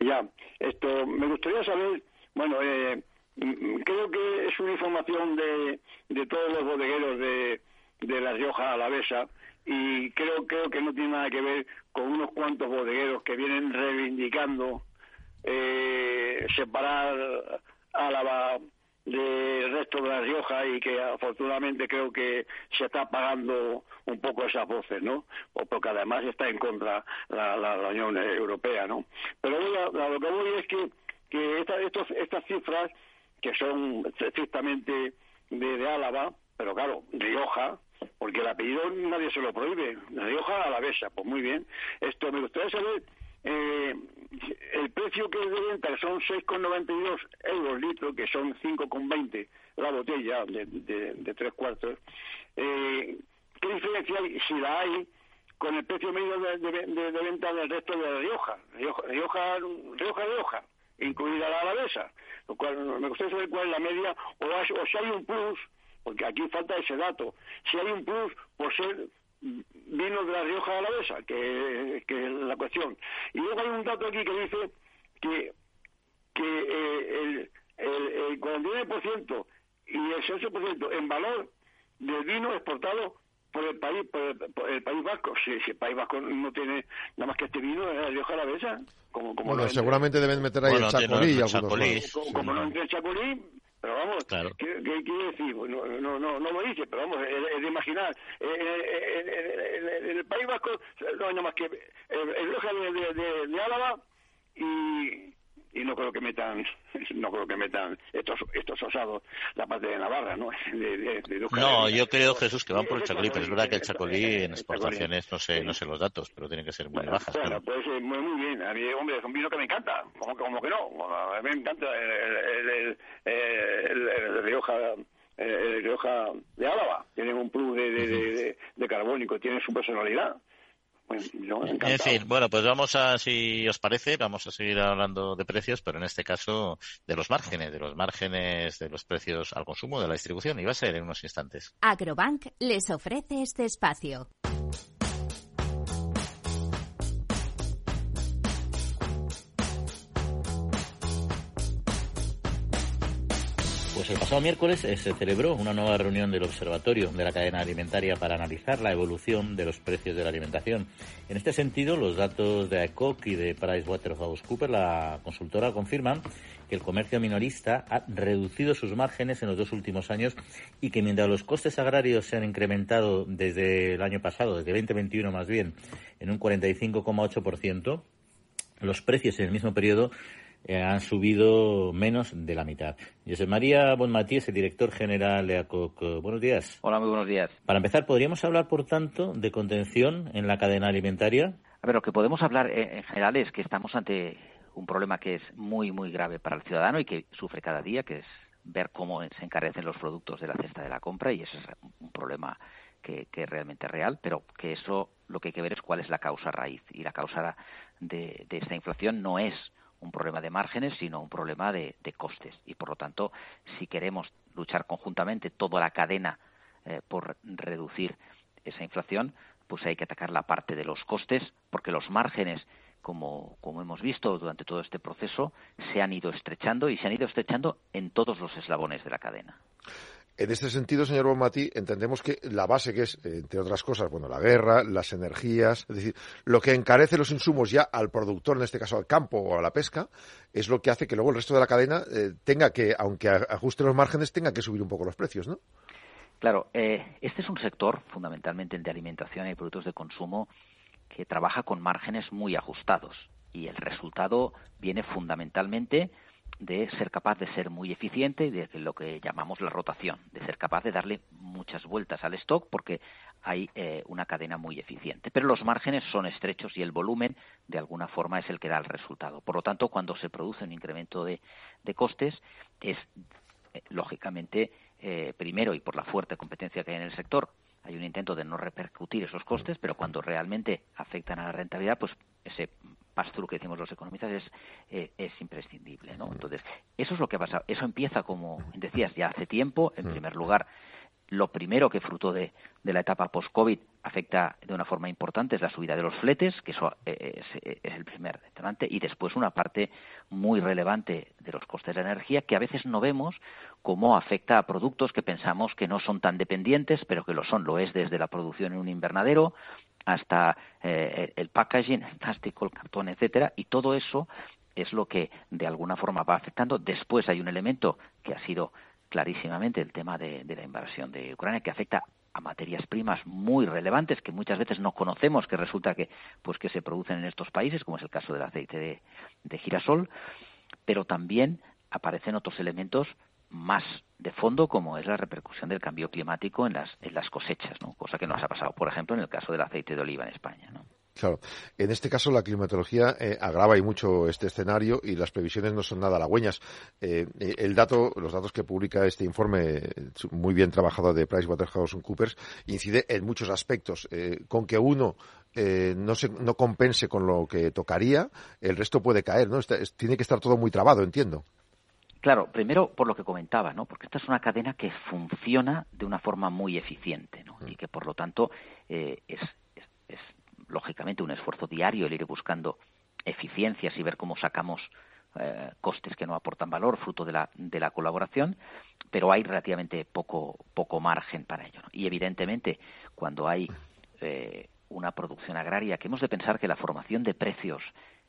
Ya, esto me gustaría saber, bueno, eh, creo que es una información de, de todos los bodegueros de, de La Rioja Alavesa y creo, creo que no tiene nada que ver con unos cuantos bodegueros que vienen reivindicando eh, separar Álava del resto de La Rioja y que afortunadamente creo que se está apagando un poco esas voces, ¿no? Porque además está en contra la, la, Unión Europea, ¿no? Pero a, lo que voy es que, que estos, estas cifras, que son estrictamente de Álava, pero claro, Rioja, porque el apellido nadie se lo prohíbe, Rioja la Besa, pues muy bien. Esto me gustaría saber eh, el precio que es de venta son 6,92 euros litro, que son 5,20 la botella de, tres cuartos. Eh, ¿Qué diferencia hay, si la hay, con el precio medio de, de venta del resto de la Rioja? Rioja, Rioja, Rioja, Rioja incluida la alavesa, lo cual me gustaría saber cuál es la media, o, o si hay un plus, porque aquí falta ese dato, si hay un plus por ser vino de la Rioja Alavesa, que, que es la cuestión. Y luego hay un dato aquí que dice que, que eh, el, el, el 49% y el 6% en valor del vino exportado por el país por el, país vasco. Si, el país vasco no tiene nada más que este vino de la Rioja Alavesa como, como bueno seguramente deben meter ahí el chacolí, como, no entra el chacolí pero vamos, ¿qué, quiere decir? No, no, no, no lo dice, pero vamos, es, de imaginar. En, el País Vasco no hay nada más que el, el de, de, de Álava y, y no creo que metan no creo que metan estos estos osados la parte de Navarra no no yo creo Jesús que van por el chacolí pero es verdad que el chacolí en exportaciones no sé no sé los datos pero tienen que ser muy bajas bueno, pues muy, muy bien. A mí hombre es un vino que me encanta. Como, como que no. A mí me encanta el, el, el, el Rioja el Rioja de Álava. Tienen un plus de, de, de, de carbónico tienen su personalidad en fin, bueno, pues vamos a, si os parece, vamos a seguir hablando de precios, pero en este caso de los márgenes, de los márgenes de los precios al consumo, de la distribución, y va a ser en unos instantes. Agrobank les ofrece este espacio. El pasado miércoles eh, se celebró una nueva reunión del Observatorio de la Cadena Alimentaria para analizar la evolución de los precios de la alimentación. En este sentido, los datos de AECOC y de PricewaterhouseCoopers, la consultora, confirman que el comercio minorista ha reducido sus márgenes en los dos últimos años y que mientras los costes agrarios se han incrementado desde el año pasado, desde 2021 más bien, en un 45,8%, los precios en el mismo periodo eh, han subido menos de la mitad. José María Bonmatí es el director general de ACOC. Buenos días. Hola, muy buenos días. Para empezar, ¿podríamos hablar, por tanto, de contención en la cadena alimentaria? A ver, lo que podemos hablar en general es que estamos ante un problema que es muy, muy grave para el ciudadano y que sufre cada día, que es ver cómo se encarecen los productos de la cesta de la compra y ese es un problema que, es realmente real, pero que eso lo que hay que ver es cuál es la causa raíz. Y la causa de esta inflación no es un problema de márgenes, sino un problema de, costes. Y por lo tanto, si queremos luchar conjuntamente toda la cadena eh, por reducir esa inflación, pues hay que atacar la parte de los costes, porque los márgenes, como, como hemos visto durante todo este proceso, se han ido estrechando y se han ido estrechando en todos los eslabones de la cadena. En este sentido, señor Bonmatí, entendemos que la base que es, entre otras cosas, bueno, la guerra, las energías, es decir, lo que encarece los insumos ya al productor, en este caso al campo o a la pesca, es lo que hace que luego el resto de la cadena eh, tenga que, aunque ajuste los márgenes, tenga que subir un poco los precios, ¿no? Claro, eh, este es un sector, fundamentalmente el de alimentación y productos de consumo, que trabaja con márgenes muy ajustados y el resultado viene fundamentalmente de ser capaz de ser muy eficiente de lo que llamamos la rotación, de ser capaz de darle muchas vueltas al stock porque hay eh, una cadena muy eficiente. Pero los márgenes son estrechos y el volumen, de alguna forma, es el que da el resultado. Por lo tanto, cuando se produce un incremento de, costes, es eh, lógicamente, eh, primero y por la fuerte competencia que hay en el sector, hay un intento de no repercutir esos costes, pero cuando realmente afectan a la rentabilidad, pues ese pass-through que decimos los economistas es, eh, es imprescindible. ¿no? Entonces, eso es lo que ha pasado. Eso empieza, como decías, ya hace tiempo. En primer lugar, lo primero que fruto de, la etapa post-COVID afecta de una forma importante es la subida de los fletes, que eso eh, es, es, el primer detonante, y después una parte muy relevante de los costes de energía que a veces no vemos cómo afecta a productos que pensamos que no son tan dependientes, pero que lo son. Lo es desde la producción en un invernadero hasta eh, el packaging, el plástico, el cartón, etcétera, y todo eso es lo que de alguna forma va afectando. Después hay un elemento que ha sido clarísimamente el tema de, la invasión de Ucrania, que afecta a materias primas muy relevantes que muchas veces no conocemos, que resulta que pues que se producen en estos países, como es el caso del aceite de girasol, pero también aparecen otros elementos más de fondo como es la repercusión del cambio climático en las, cosechas, cosa que nos ha pasado, por ejemplo, en el caso del aceite de oliva en España. ¿no? Claro. En este caso, la climatología eh, agrava y mucho este escenario y las previsiones no son nada halagüeñas. Eh, el dato, los datos que publica este informe, muy bien trabajado de PricewaterhouseCoopers, incide en muchos aspectos. Eh, con que uno no, se, no compense con lo que tocaría, el resto puede caer, ¿no? tiene que estar todo muy trabado, entiendo. Claro, primero por lo que comentaba, ¿no? Porque esta es una cadena que funciona de una forma muy eficiente, ¿no? Y que por lo tanto eh, es, lógicamente un esfuerzo diario el ir buscando eficiencias y ver cómo sacamos eh, costes que no aportan valor fruto de la, de la colaboración, pero hay relativamente poco, poco margen para ello. Y evidentemente, cuando hay eh, una producción agraria, que hemos de pensar que la formación de precios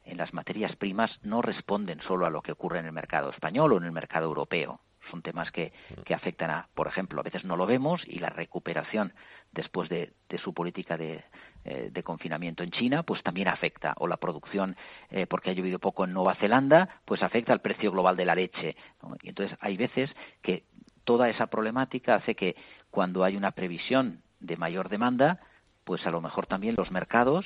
en las materias primas no responden solo a lo que ocurre en el mercado español o en el mercado europeo. Son temas que, que afectan a, por ejemplo, a veces no lo vemos y la recuperación después de, su política de, eh, de, confinamiento en China, pues también afecta. O la producción, eh, porque ha llovido poco en Nueva Zelanda, pues afecta al precio global de la leche. Y entonces hay veces que toda esa problemática hace que cuando hay una previsión de mayor demanda, pues a lo mejor también los mercados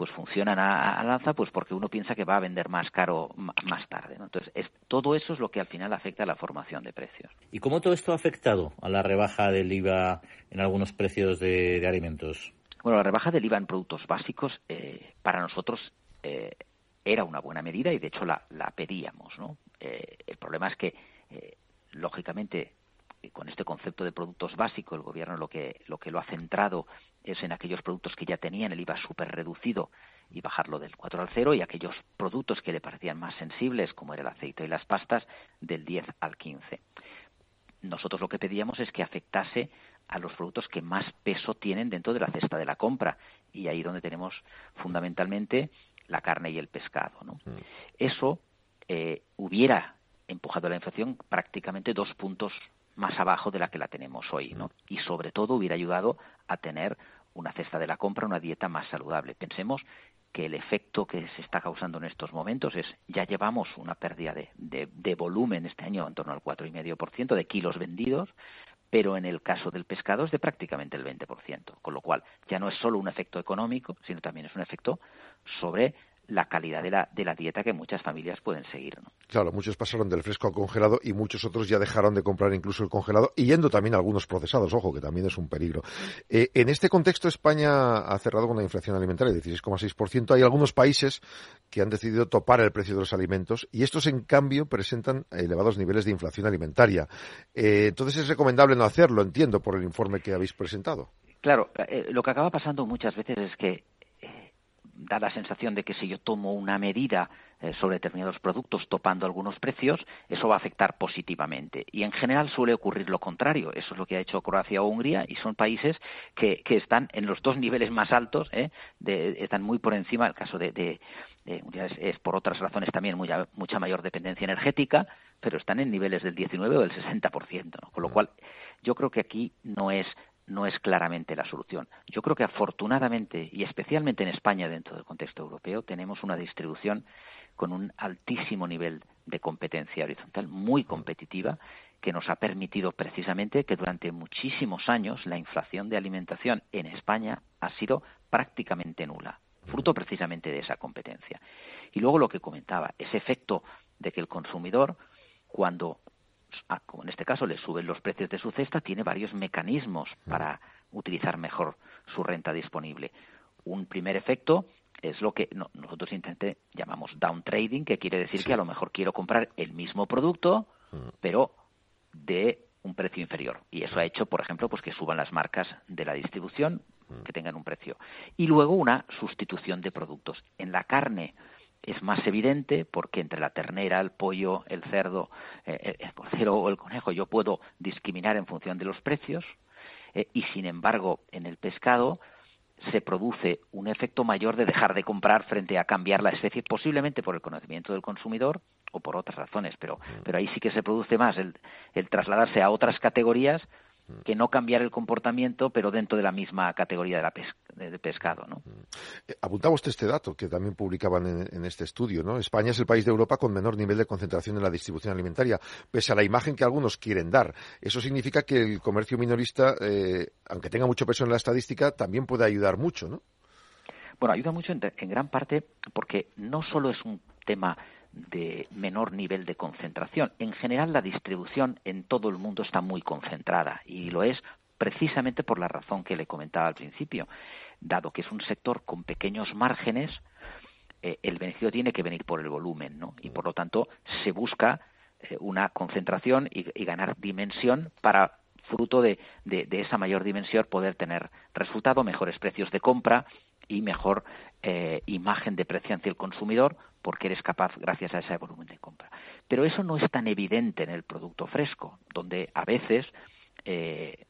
pues funcionan a, lanza pues porque uno piensa que va a vender más caro más tarde. Entonces, es, todo eso es lo que al final afecta a la formación de precios. ¿Y cómo todo esto ha afectado a la rebaja del IVA en algunos precios de, alimentos? Bueno, la rebaja del IVA en productos básicos eh, para nosotros eh, era una buena medida y de hecho la, pedíamos. ¿no? Eh, el problema es que, lógicamente, con este concepto de productos básicos, el gobierno lo que, lo que lo ha centrado es en aquellos productos que ya tenían el IVA súper reducido y bajarlo del 4 al 0 y aquellos productos que le parecían más sensibles, como era el aceite y las pastas, del 10 al 15. Nosotros lo que pedíamos es que afectase a los productos que más peso tienen dentro de la cesta de la compra y ahí donde tenemos fundamentalmente la carne y el pescado. ¿no? Mm. Eso eh, hubiera empujado la inflación prácticamente dos puntos más abajo de la que la tenemos hoy, ¿no? Y sobre todo hubiera ayudado a tener una cesta de la compra, una dieta más saludable. Pensemos que el efecto que se está causando en estos momentos es ya llevamos una pérdida de, de, volumen este año en torno al 4,5% de kilos vendidos, pero en el caso del pescado es de prácticamente el 20%, con lo cual ya no es solo un efecto económico, sino también es un efecto sobre la calidad de la, de la dieta que muchas familias pueden seguir. ¿no? Claro, muchos pasaron del fresco al congelado y muchos otros ya dejaron de comprar incluso el congelado y yendo también a algunos procesados, ojo, que también es un peligro. Eh, en este contexto, España ha cerrado con una inflación alimentaria de 16,6%. Hay algunos países que han decidido topar el precio de los alimentos y estos, en cambio, presentan elevados niveles de inflación alimentaria. Eh, entonces es recomendable no hacerlo, entiendo, por el informe que habéis presentado. Claro, eh, lo que acaba pasando muchas veces es que da la sensación de que si yo tomo una medida eh, sobre determinados productos topando algunos precios, eso va a afectar positivamente. Y en general suele ocurrir lo contrario. Eso es lo que ha hecho Croacia o Hungría y son países que, que están en los dos niveles más altos, ¿eh? están muy por encima. El caso de, de, Hungría es, por otras razones también mucha mayor dependencia energética, pero están en niveles del 19 o del 60%. Con lo cual, yo creo que aquí no es no es claramente la solución. Yo creo que afortunadamente, y especialmente en España dentro del contexto europeo, tenemos una distribución con un altísimo nivel de competencia horizontal, muy competitiva, que nos ha permitido precisamente que durante muchísimos años la inflación de alimentación en España ha sido prácticamente nula, fruto precisamente de esa competencia. Y luego lo que comentaba, ese efecto de que el consumidor, cuando, como en este caso, le suben los precios de su cesta, tiene varios mecanismos para utilizar mejor su renta disponible. Un primer efecto es lo que nosotros intente llamamos down trading, que quiere decir que a lo mejor quiero comprar el mismo producto, pero de un precio inferior. Y eso ha hecho, por ejemplo, pues que suban las marcas de la distribución, mm. que tengan un precio. Y luego una sustitución de productos. En la carne es más evidente porque entre la ternera, el pollo, el cerdo, eh, eh, el cordero o el conejo yo puedo discriminar en función de los precios eh, y sin embargo en el pescado se produce un efecto mayor de dejar de comprar frente a cambiar la especie, posiblemente por el conocimiento del consumidor o por otras razones, pero, pero ahí sí que se produce más el, el trasladarse a otras categorías. Que no cambiar el comportamiento, pero dentro de la misma categoría de, la de, pescado. ¿no? Eh, apuntaba usted este dato que también publicaban en, este estudio. ¿no? España es el país de Europa con menor nivel de concentración en la distribución alimentaria, pese a la imagen que algunos quieren dar. Eso significa que el comercio minorista, eh, aunque tenga mucho peso en la estadística, también puede ayudar mucho, ¿no? Bueno, ayuda mucho en gran parte porque no solo es un tema de menor nivel de concentración. En general, la distribución en todo el mundo está muy concentrada y lo es precisamente por la razón que le comentaba al principio. Dado que es un sector con pequeños márgenes, eh, el beneficio tiene que venir por el volumen, ¿no? Y por lo tanto se busca eh, una concentración y, ganar dimensión para fruto de, esa mayor dimensión poder tener resultado, mejores precios de compra y mejor eh, imagen de precio ante el consumidor porque eres capaz gracias a ese volumen de compra. Pero eso no es tan evidente en el producto fresco, donde a veces eh,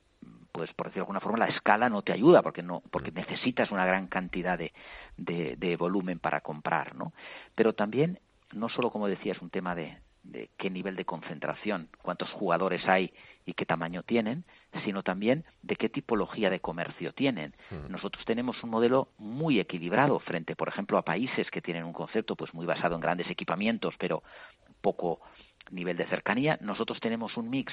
pues por decirlo de alguna forma la escala no te ayuda porque no porque necesitas una gran cantidad de, de, volumen para comprar no pero también no solo como decía es un tema de, de qué nivel de concentración cuántos jugadores hay y qué tamaño tienen, sino también de qué tipología de comercio tienen. Hmm. Nosotros tenemos un modelo muy equilibrado frente, por ejemplo, a países que tienen un concepto pues muy basado en grandes equipamientos, pero poco nivel de cercanía. Nosotros tenemos un mix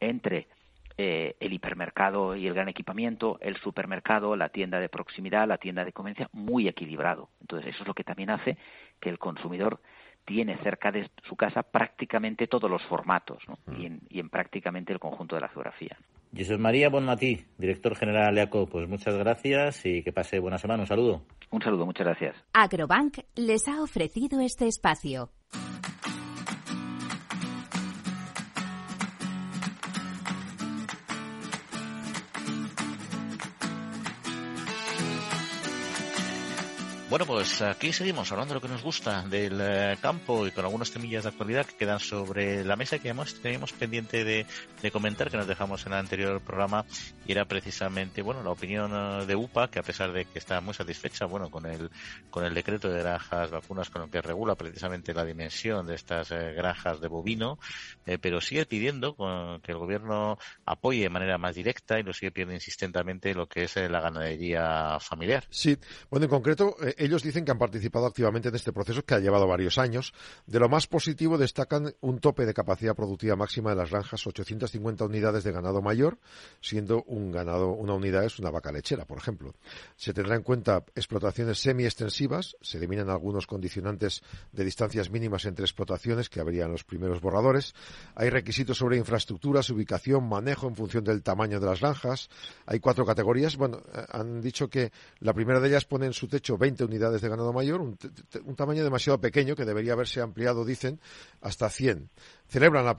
entre eh, el hipermercado y el gran equipamiento, el supermercado, la tienda de proximidad, la tienda de conveniencia, muy equilibrado. Entonces, eso es lo que también hace que el consumidor tiene cerca de su casa prácticamente todos los formatos mm. y, en, prácticamente el conjunto de la geografía. Jesús María Bonmatí, director general de ACO, pues muchas gracias y que pase buena semana. Un saludo. Un saludo, muchas gracias. Agrobank les ha ofrecido este espacio. Bueno, pues aquí seguimos hablando de lo que nos gusta del eh, campo y con algunas temillas de actualidad que quedan sobre la mesa que además teníamos pendiente de, comentar que nos dejamos en el anterior programa y era precisamente, bueno, la opinión eh, de UPA que a pesar de que está muy satisfecha, bueno, con el, con el decreto de granjas vacunas con el que regula precisamente la dimensión de estas eh, granjas de bovino, pero sigue pidiendo que el gobierno apoye de manera más directa y lo sigue pidiendo insistentemente lo que es la ganadería familiar. Sí, bueno, en concreto, ellos dicen que han participado activamente en este proceso que ha llevado varios años. De lo más positivo destacan un tope de capacidad productiva máxima de las granjas, 850 unidades de ganado mayor, siendo un ganado, una unidad es una vaca lechera, por ejemplo. Se tendrá en cuenta explotaciones semi-extensivas, se eliminan algunos condicionantes de distancias mínimas entre explotaciones que habría en los primeros borradores. Hay requisitos sobre infraestructuras, ubicación, manejo en función del tamaño de las granjas. Hay cuatro categorías. Bueno, eh, han dicho que la primera de ellas pone en su techo 20 unidades de ganado mayor, un, tamaño demasiado pequeño que debería haberse ampliado, dicen, hasta 100. Celebran la,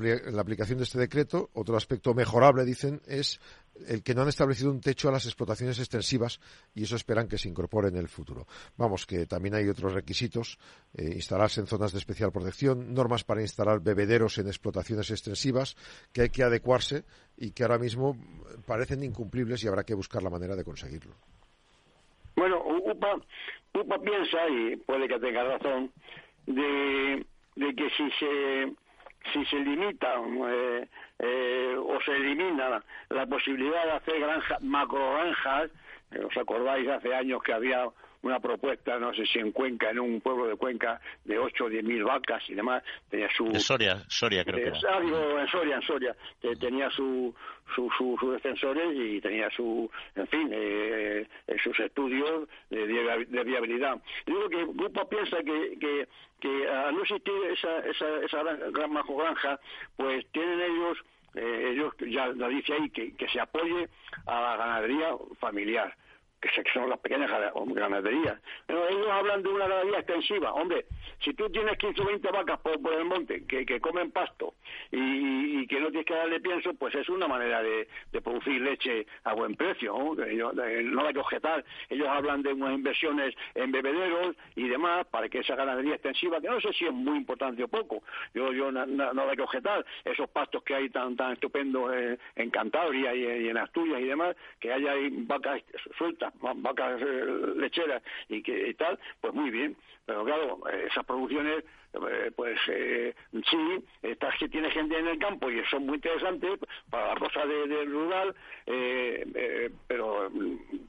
aplicación de este decreto. Otro aspecto mejorable, dicen, es el que no han establecido un techo a las explotaciones extensivas y eso esperan que se incorpore en el futuro. Vamos, que también hay otros requisitos, eh, instalarse en zonas de especial protección, normas para instalar bebederos en explotaciones extensivas que hay que adecuarse y que ahora mismo parecen incumplibles y habrá que buscar la manera de conseguirlo. Bueno, UPA, piensa, y puede que tenga razón, de, que si se si se limita eh, eh, o se elimina la posibilidad de hacer granjas, macrogranjas, eh, ¿os acordáis hace años que había una propuesta, no sé si en Cuenca, en un pueblo de Cuenca, de 8 o 10 mil vacas y demás, tenía su... De Soria, Soria creo que era. en Soria, en Soria, tenía su, sus su, defensores y tenía su, en fin, eh, eh sus estudios de, de, viabilidad. Digo que el grupo piensa que, que, que al no existir esa, esa, esa gran granja, pues tienen ellos eh, ellos ya la dice ahí que, que se apoye a la ganadería familiar que son las pequeñas ganaderías. Pero ellos hablan de una ganadería extensiva. Hombre, si tú tienes 15 o 20 vacas por, el monte que, que comen pasto y, que no tienes que darle pienso, pues es una manera de, producir leche a buen precio. ¿no? hay que objetar. Ellos hablan de unas inversiones en bebederos y demás para que esa ganadería extensiva, que no sé si es muy importante o poco, yo, yo no, hay que objetar. Esos pastos que hay tan, tan estupendos en, Cantabria y, en Asturias y demás, que haya vacas sueltas vacas eh, lecheras y que y tal, pues muy bien. Pero claro, esas producciones, eh, pues eh, sí, estas que tiene gente en el campo y son muy interesantes para la cosa de, rural, pero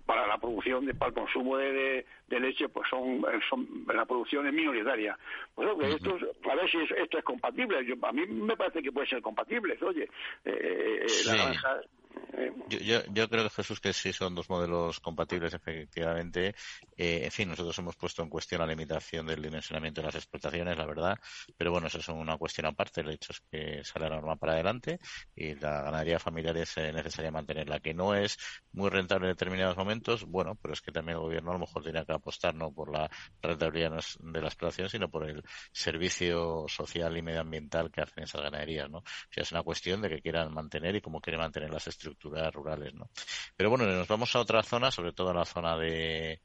para la producción, de, para el consumo de, leche, pues son, son la producción es minoritaria. Pues esto, a ver si esto es compatible. Yo, a mí me parece que puede ser compatible. Oye, la granja yo, creo Jesús que sí son dos modelos compatibles efectivamente. Eh, en fin, nosotros hemos puesto en cuestión la limitación del dimensionamiento de las explotaciones, la verdad, pero bueno, eso es una cuestión aparte. El hecho es que sale la norma para adelante y la ganadería familiar es eh, necesaria mantenerla, que no es muy rentable en determinados momentos, bueno, pero es que también el gobierno a lo mejor tiene que apostar no por la rentabilidad de la explotación, sino por el servicio social y medioambiental que hacen esas ganaderías, ¿no? O sea, es una cuestión de que quieran mantener y cómo quieren mantener las estructuras rurales, ¿no? Pero bueno, nos vamos a otra zona, sobre todo a la zona de,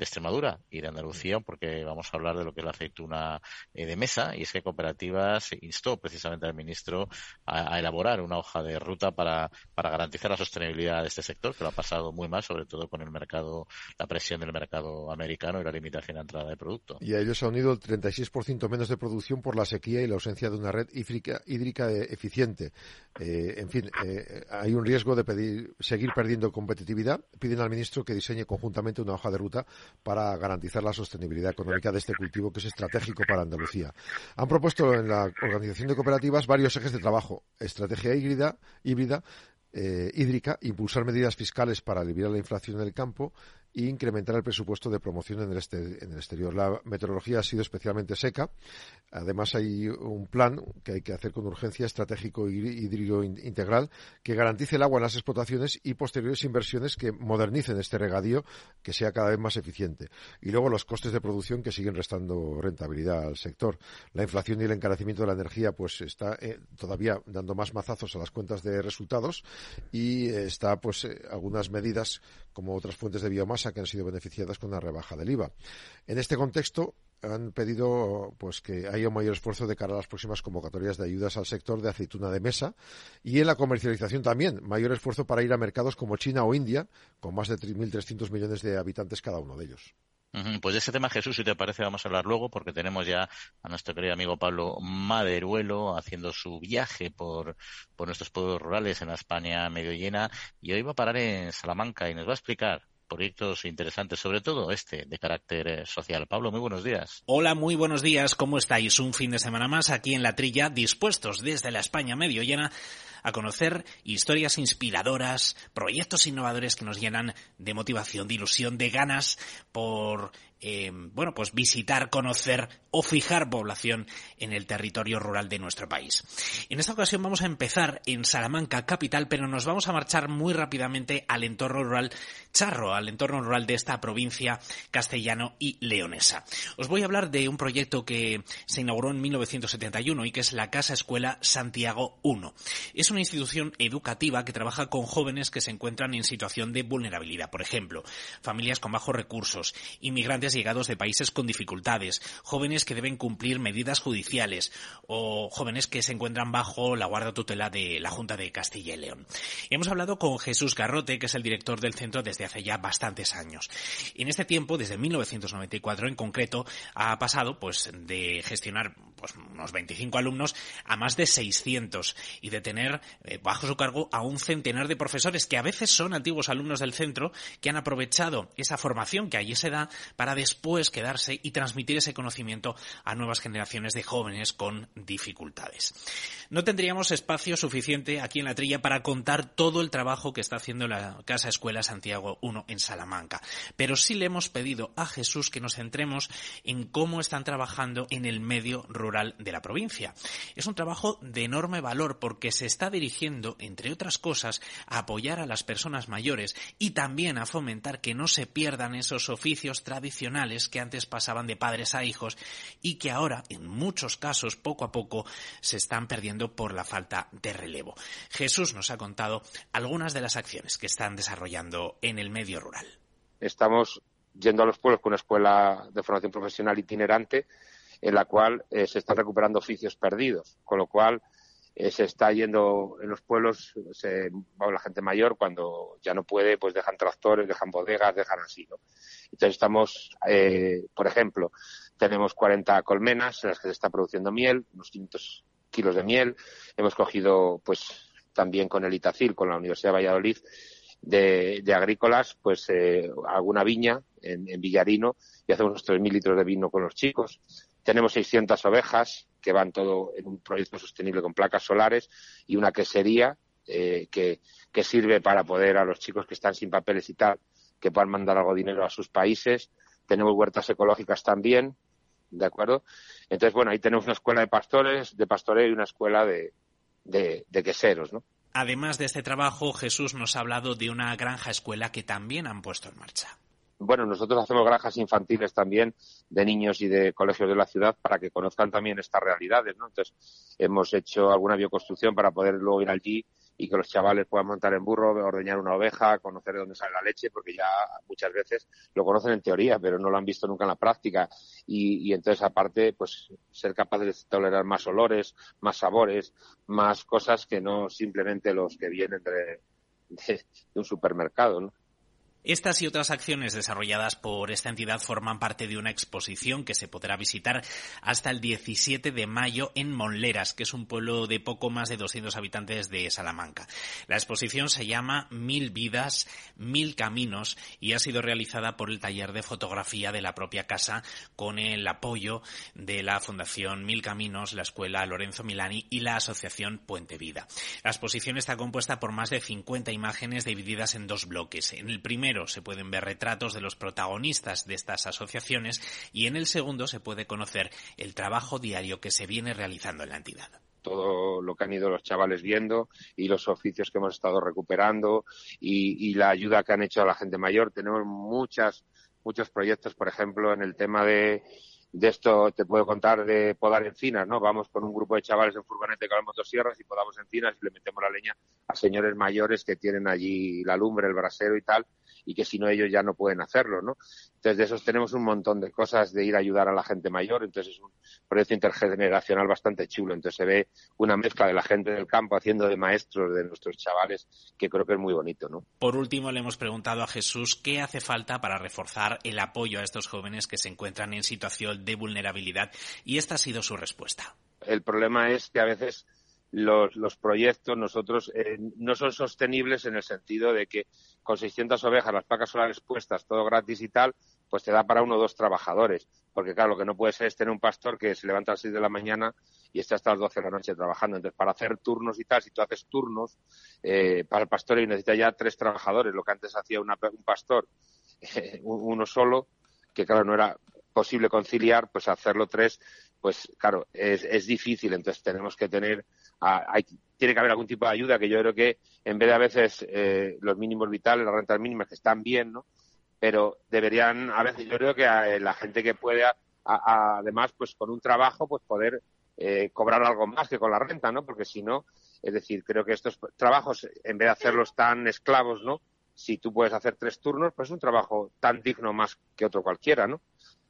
de Extremadura y de Andalucía, porque vamos a hablar de lo que es la aceituna eh, de mesa, y es que Cooperativas instó precisamente al ministro a, elaborar una hoja de ruta para, para garantizar la sostenibilidad de este sector, que lo ha pasado muy mal, sobre todo con el mercado, la presión del mercado americano y la limitación de entrada de producto. Y a ellos se ha unido el 36% menos de producción por la sequía y la ausencia de una red hídrica, hídrica eficiente. Eh, en fin, eh, hay un riesgo de pedir, seguir perdiendo competitividad. Piden al ministro que diseñe conjuntamente una hoja de ruta para garantizar la sostenibilidad económica de este cultivo que es estratégico para Andalucía. Han propuesto en la Organización de Cooperativas varios ejes de trabajo. Estrategia híbrida, híbrida eh, hídrica, impulsar medidas fiscales para aliviar la inflación en el campo e incrementar el presupuesto de promoción en el, este, en el exterior. La meteorología ha sido especialmente seca. Además, hay un plan que hay que hacer con urgencia estratégico hídrico integral que garantice el agua en las explotaciones y posteriores inversiones que modernicen este regadío que sea cada vez más eficiente. Y luego los costes de producción que siguen restando rentabilidad al sector. La inflación y el encarecimiento de la energía pues está eh, todavía dando más mazazos a las cuentas de resultados y eh, está pues eh, algunas medidas como otras fuentes de biomasa que han sido beneficiadas con la rebaja del IVA. En este contexto, han pedido pues que haya un mayor esfuerzo de cara a las próximas convocatorias de ayudas al sector de aceituna de mesa y en la comercialización también, mayor esfuerzo para ir a mercados como China o India, con más de 3.300 millones de habitantes cada uno de ellos. Pues de ese tema, Jesús, si te parece, vamos a hablar luego, porque tenemos ya a nuestro querido amigo Pablo Maderuelo haciendo su viaje por, por nuestros pueblos rurales en la España medio llena y hoy va a parar en Salamanca y nos va a explicar proyectos interesantes, sobre todo este de carácter eh, social. Pablo, muy buenos días. Hola, muy buenos días. ¿Cómo estáis? Un fin de semana más aquí en la trilla, dispuestos desde la España medio llena a conocer historias inspiradoras, proyectos innovadores que nos llenan de motivación, de ilusión, de ganas por eh, bueno, pues visitar, conocer o fijar población en el territorio rural de nuestro país. En esta ocasión vamos a empezar en Salamanca, capital, pero nos vamos a marchar muy rápidamente al entorno rural charro, al entorno rural de esta provincia castellano y leonesa. Os voy a hablar de un proyecto que se inauguró en 1971 y que es la Casa Escuela Santiago I. Es una institución educativa que trabaja con jóvenes que se encuentran en situación de vulnerabilidad, por ejemplo, familias con bajos recursos, inmigrantes llegados de países con dificultades, jóvenes que deben cumplir medidas judiciales o jóvenes que se encuentran bajo la guarda tutela de la Junta de Castilla y León. hemos hablado con Jesús Garrote, que es el director del centro desde hace ya bastantes años. En este tiempo, desde 1994 en concreto, ha pasado pues de gestionar pues unos 25 alumnos a más de 600 y de tener eh, bajo su cargo a un centenar de profesores que a veces son antiguos alumnos del centro que han aprovechado esa formación que allí se da para después quedarse y transmitir ese conocimiento a nuevas generaciones de jóvenes con dificultades. No tendríamos espacio suficiente aquí en la trilla para contar todo el trabajo que está haciendo la Casa Escuela Santiago I en Salamanca, pero sí le hemos pedido a Jesús que nos centremos en cómo están trabajando en el medio rural de la provincia. Es un trabajo de enorme valor porque se está dirigiendo, entre otras cosas, a apoyar a las personas mayores y también a fomentar que no se pierdan esos oficios tradicionales que antes pasaban de padres a hijos y que ahora, en muchos casos, poco a poco, se están perdiendo por la falta de relevo. Jesús nos ha contado algunas de las acciones que están desarrollando en el medio rural. Estamos yendo a los pueblos con una escuela de formación profesional itinerante en la cual eh, se están recuperando oficios perdidos, con lo cual eh, se está yendo en los pueblos, se, la gente mayor cuando ya no puede, pues dejan tractores, dejan bodegas, dejan así, ¿no? Entonces estamos, eh, por ejemplo, tenemos 40 colmenas en las que se está produciendo miel, unos 500 kilos de miel. Hemos cogido, pues, también con el Itacil, con la Universidad de Valladolid, de, agrícolas, pues eh, alguna viña en, en, Villarino y hacemos unos 3.000 litros de vino con los chicos. Tenemos 600 ovejas que van todo en un proyecto sostenible con placas solares y una quesería eh, que, sirve para poder a los chicos que están sin papeles y tal, que puedan mandar algo de dinero a sus países. Tenemos huertas ecológicas también, ¿de acuerdo? Entonces, bueno, ahí tenemos una escuela de pastores, de pastoreo y una escuela de, de, de queseros, ¿no? Además de este trabajo, Jesús nos ha hablado de una granja escuela que también han puesto en marcha bueno, nosotros hacemos granjas infantiles también de niños y de colegios de la ciudad para que conozcan también estas realidades, ¿no? Entonces, hemos hecho alguna bioconstrucción para poder luego ir allí y que los chavales puedan montar en burro, ordeñar una oveja, conocer de dónde sale la leche, porque ya muchas veces lo conocen en teoría, pero no lo han visto nunca en la práctica. Y, entonces, aparte, pues ser capaces de tolerar más olores, más sabores, más cosas que no simplemente los que vienen de, de un supermercado, ¿no? Estas y otras acciones desarrolladas por esta entidad forman parte de una exposición que se podrá visitar hasta el 17 de mayo en Monleras, que es un pueblo de poco más de 200 habitantes de Salamanca. La exposición se llama Mil vidas, mil caminos y ha sido realizada por el taller de fotografía de la propia casa con el apoyo de la Fundación Mil Caminos, la Escuela Lorenzo Milani y la Asociación Puente Vida. La exposición está compuesta por más de 50 imágenes divididas en dos bloques. En el se pueden ver retratos de los protagonistas de estas asociaciones y en el segundo se puede conocer el trabajo diario que se viene realizando en la entidad todo lo que han ido los chavales viendo y los oficios que hemos estado recuperando y, la ayuda que han hecho a la gente mayor. Tenemos muchas, muchos proyectos, por ejemplo, en el tema de, de esto te puedo contar de podar encinas, ¿no? Vamos con un grupo de chavales en furgonete con las motosierras y podamos encinas y le metemos la leña a señores mayores que tienen allí la lumbre, el brasero y tal, y que si no ellos ya no pueden hacerlo, ¿no? Entonces de esos tenemos un montón de cosas de ir a ayudar a la gente mayor, entonces es un proyecto intergeneracional bastante chulo, entonces se ve una mezcla de la gente del campo haciendo de maestros de nuestros chavales que creo que es muy bonito, ¿no? Por último le hemos preguntado a Jesús qué hace falta para reforzar el apoyo a estos jóvenes que se encuentran en situación de vulnerabilidad y esta ha sido su respuesta. El problema es que a veces los, los proyectos nosotros eh, no son sostenibles en el sentido de que con 600 ovejas, las placas solares puestas, todo gratis y tal, pues te da para uno o dos trabajadores. Porque claro, lo que no puede ser es tener un pastor que se levanta a las 6 de la mañana y está hasta las 12 de la noche trabajando. Entonces, para hacer turnos y tal, si tú haces turnos, eh, para el pastor y necesita ya tres trabajadores. Lo que antes hacía un pastor, uno solo, que claro, no era posible conciliar, pues hacerlo tres, pues claro, es, es difícil. Entonces, tenemos que tener hay, tiene que haber algún tipo de ayuda que yo creo que en vez de a veces eh, los mínimos vitales, las rentas mínimas que están bien, ¿no? Pero deberían, a veces yo creo que la gente que pueda, además, pues con un trabajo, pues poder eh, cobrar algo más que con la renta, ¿no? Porque si no, es decir, creo que estos trabajos, en vez de hacerlos tan esclavos, ¿no? Si tú puedes hacer tres turnos, pues es un trabajo tan digno más que otro cualquiera, ¿no?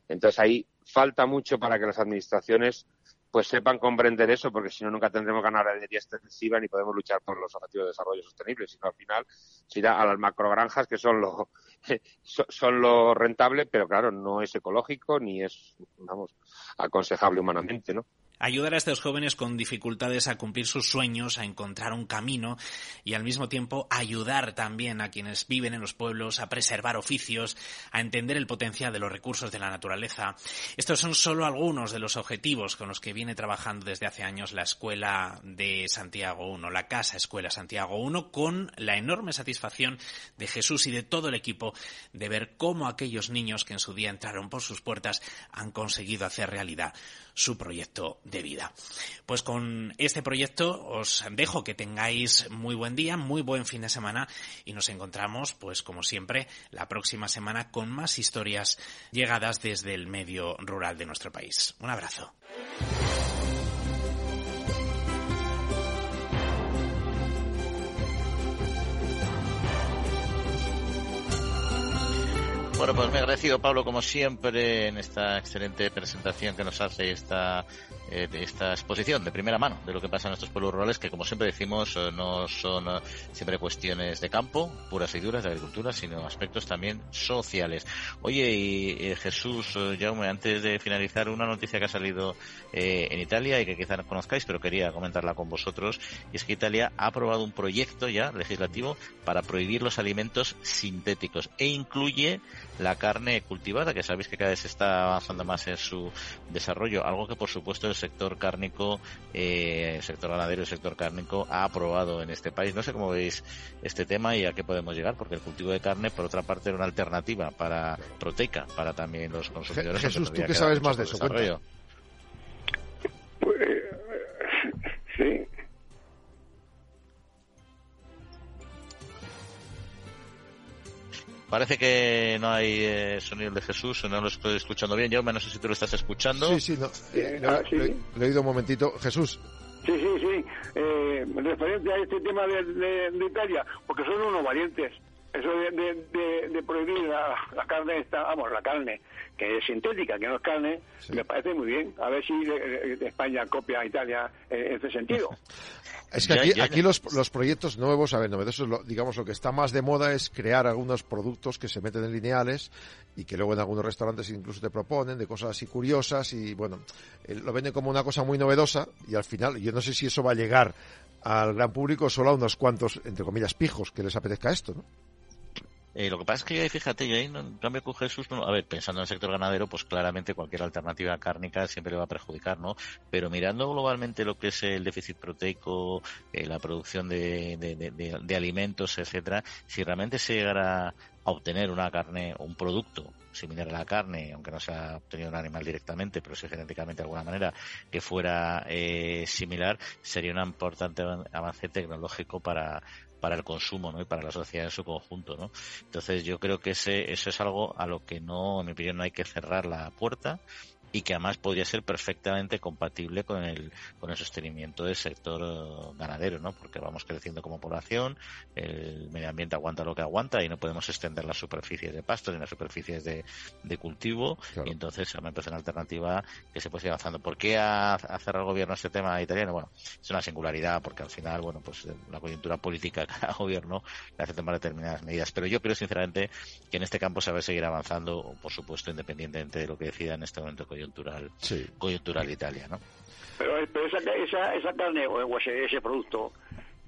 Entonces ahí falta mucho para que las administraciones pues sepan comprender eso, porque si no nunca tendremos ganadería extensiva ni podemos luchar por los objetivos de desarrollo sostenible, sino al final se irá a las macrogranjas que son lo son lo rentable, pero claro, no es ecológico ni es, vamos, aconsejable humanamente, ¿no? Ayudar a estos jóvenes con dificultades a cumplir sus sueños, a encontrar un camino y al mismo tiempo ayudar también a quienes viven en los pueblos a preservar oficios, a entender el potencial de los recursos de la naturaleza. Estos son solo algunos de los objetivos con los que viene trabajando desde hace años la Escuela de Santiago I, la Casa Escuela Santiago I, con la enorme satisfacción de Jesús y de todo el equipo de ver cómo aquellos niños que en su día entraron por sus puertas han conseguido hacer realidad su proyecto de vida. Pues con este proyecto os dejo que tengáis muy buen día, muy buen fin de semana y nos encontramos, pues como siempre, la próxima semana con más historias llegadas desde el medio rural de nuestro país. Un abrazo. Bueno, pues me agradecido, Pablo, como siempre, en esta excelente presentación que nos hace esta, eh, esta exposición de primera mano de lo que pasa en nuestros pueblos rurales, que como siempre decimos, eh, no son eh, siempre cuestiones de campo, puras y duras de agricultura, sino aspectos también sociales. Oye, y Jesús, Jaume, antes de finalizar, una noticia que ha salido en Italia y que quizá no conozcáis, pero quería comentarla con vosotros, y es que Italia ha aprobado un proyecto ya legislativo para prohibir los alimentos sintéticos e incluye la carne cultivada, que sabéis que cada vez está avanzando más en su desarrollo, algo que por supuesto el sector cárnico, eh, el sector ganadero y el sector cárnico ha aprobado en este país. No sé cómo veis este tema y a qué podemos llegar, porque el cultivo de carne, por otra parte, era una alternativa para proteica para también los consumidores. Jesús, tú que sabes más de eso, Parece que no hay eh, sonido de Jesús, no lo estoy escuchando bien. Yo no sé si tú lo estás escuchando. Sí, sí, no. Eh, ah, Lo, he oído un momentito. Jesús. Sí, sí, sí. Eh, referente a este tema de, de, Italia, porque son unos valientes. Eso de, de, prohibir la, la, carne, esta, vamos, la carne que es sintética, que no es carne, me parece muy bien. A ver si España copia a Italia en ese sentido. Es que aquí, aquí los, los, proyectos nuevos, a ver, novedosos, digamos, lo que está más de moda es crear algunos productos que se meten en lineales y que luego en algunos restaurantes incluso te proponen de cosas así curiosas y, bueno, eh, lo venden como una cosa muy novedosa y al final, yo no sé si eso va a llegar al gran público solo a unos cuantos, entre comillas, pijos que les apetezca esto, ¿no? Eh, lo que pasa es que fíjate, yo ahí, en cambio con Jesús, a ver, pensando en el sector ganadero, pues claramente cualquier alternativa cárnica siempre le va a perjudicar, ¿no? Pero mirando globalmente lo que es el déficit proteico, eh, la producción de, de, alimentos, etcétera, si realmente se llegara a obtener una carne, un producto similar a la carne, aunque no se ha obtenido un animal directamente, pero sí genéticamente de alguna manera, que fuera eh, similar, sería un importante avance tecnológico para, para el consumo ¿no? y para la sociedad en su conjunto. ¿no? Entonces yo creo que ese, eso es algo a lo que no, en mi opinión, no hay que cerrar la puerta y que además podría ser perfectamente compatible con el, con el sostenimiento del sector eh, ganadero, ¿no? Porque vamos creciendo como población, el medio ambiente aguanta lo que aguanta y no podemos extender las superficies de pasto ni las superficies de, de cultivo y entonces me parece una alternativa que se puede ir avanzando. ¿Por qué ha, cerrado el gobierno este tema italiano? Bueno, es una singularidad porque al final, bueno, pues la coyuntura política de cada gobierno le hace tomar determinadas medidas, pero yo creo sinceramente que en este campo se va a seguir avanzando, por supuesto, independientemente de lo que decida en este momento el coyuntural, coyuntural Italia, ¿no? Pero, esa, esa, esa carne o ese, producto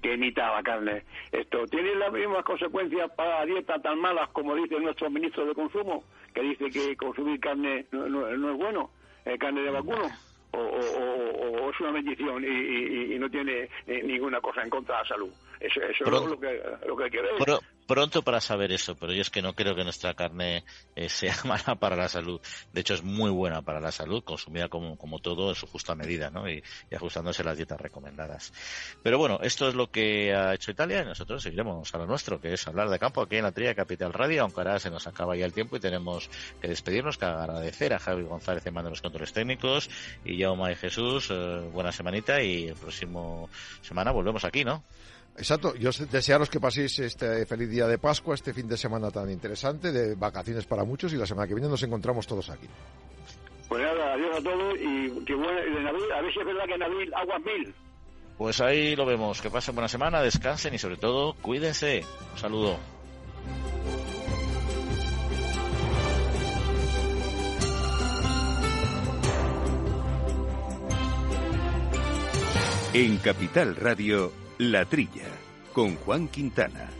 que imita la carne, esto tiene las mismas consecuencias para la dieta tan malas como dice nuestro ministro de Consumo, que dice que consumir carne no, es bueno, eh, carne de vacuno. O, o, es una bendición y, no tiene eh, ninguna cosa en contra de la salud. Eso, eso es lo que, lo que quiero decir pronto para saber eso, pero yo es que no creo que nuestra carne eh, sea mala para la salud. De hecho, es muy buena para la salud, consumida como, como todo en su justa medida, ¿no? Y, ajustándose las dietas recomendadas. Pero bueno, esto es lo que ha hecho Italia y nosotros seguiremos a lo nuestro, que es hablar de campo aquí en la Tría Capital Radio, aunque ahora se nos acaba ya el tiempo y tenemos que despedirnos, que agradecer a Javi González en mando los controles técnicos y Jaume y Jesús, eh, buena semanita y el próximo semana volvemos aquí, ¿no? Exacto, yo desearos que paséis este feliz día de Pascua, este fin de semana tan interesante, de vacaciones para muchos y la semana que viene nos encontramos todos aquí. Pues nada, adiós a todos y que bueno, a ver si es verdad que en abril aguas mil. Pues ahí lo vemos, que pasen buena semana, descansen y sobre todo cuídense. Un saludo. En Capital Radio, La Trilla, con Juan Quintana.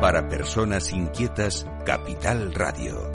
Para personas inquietas, Capital Radio.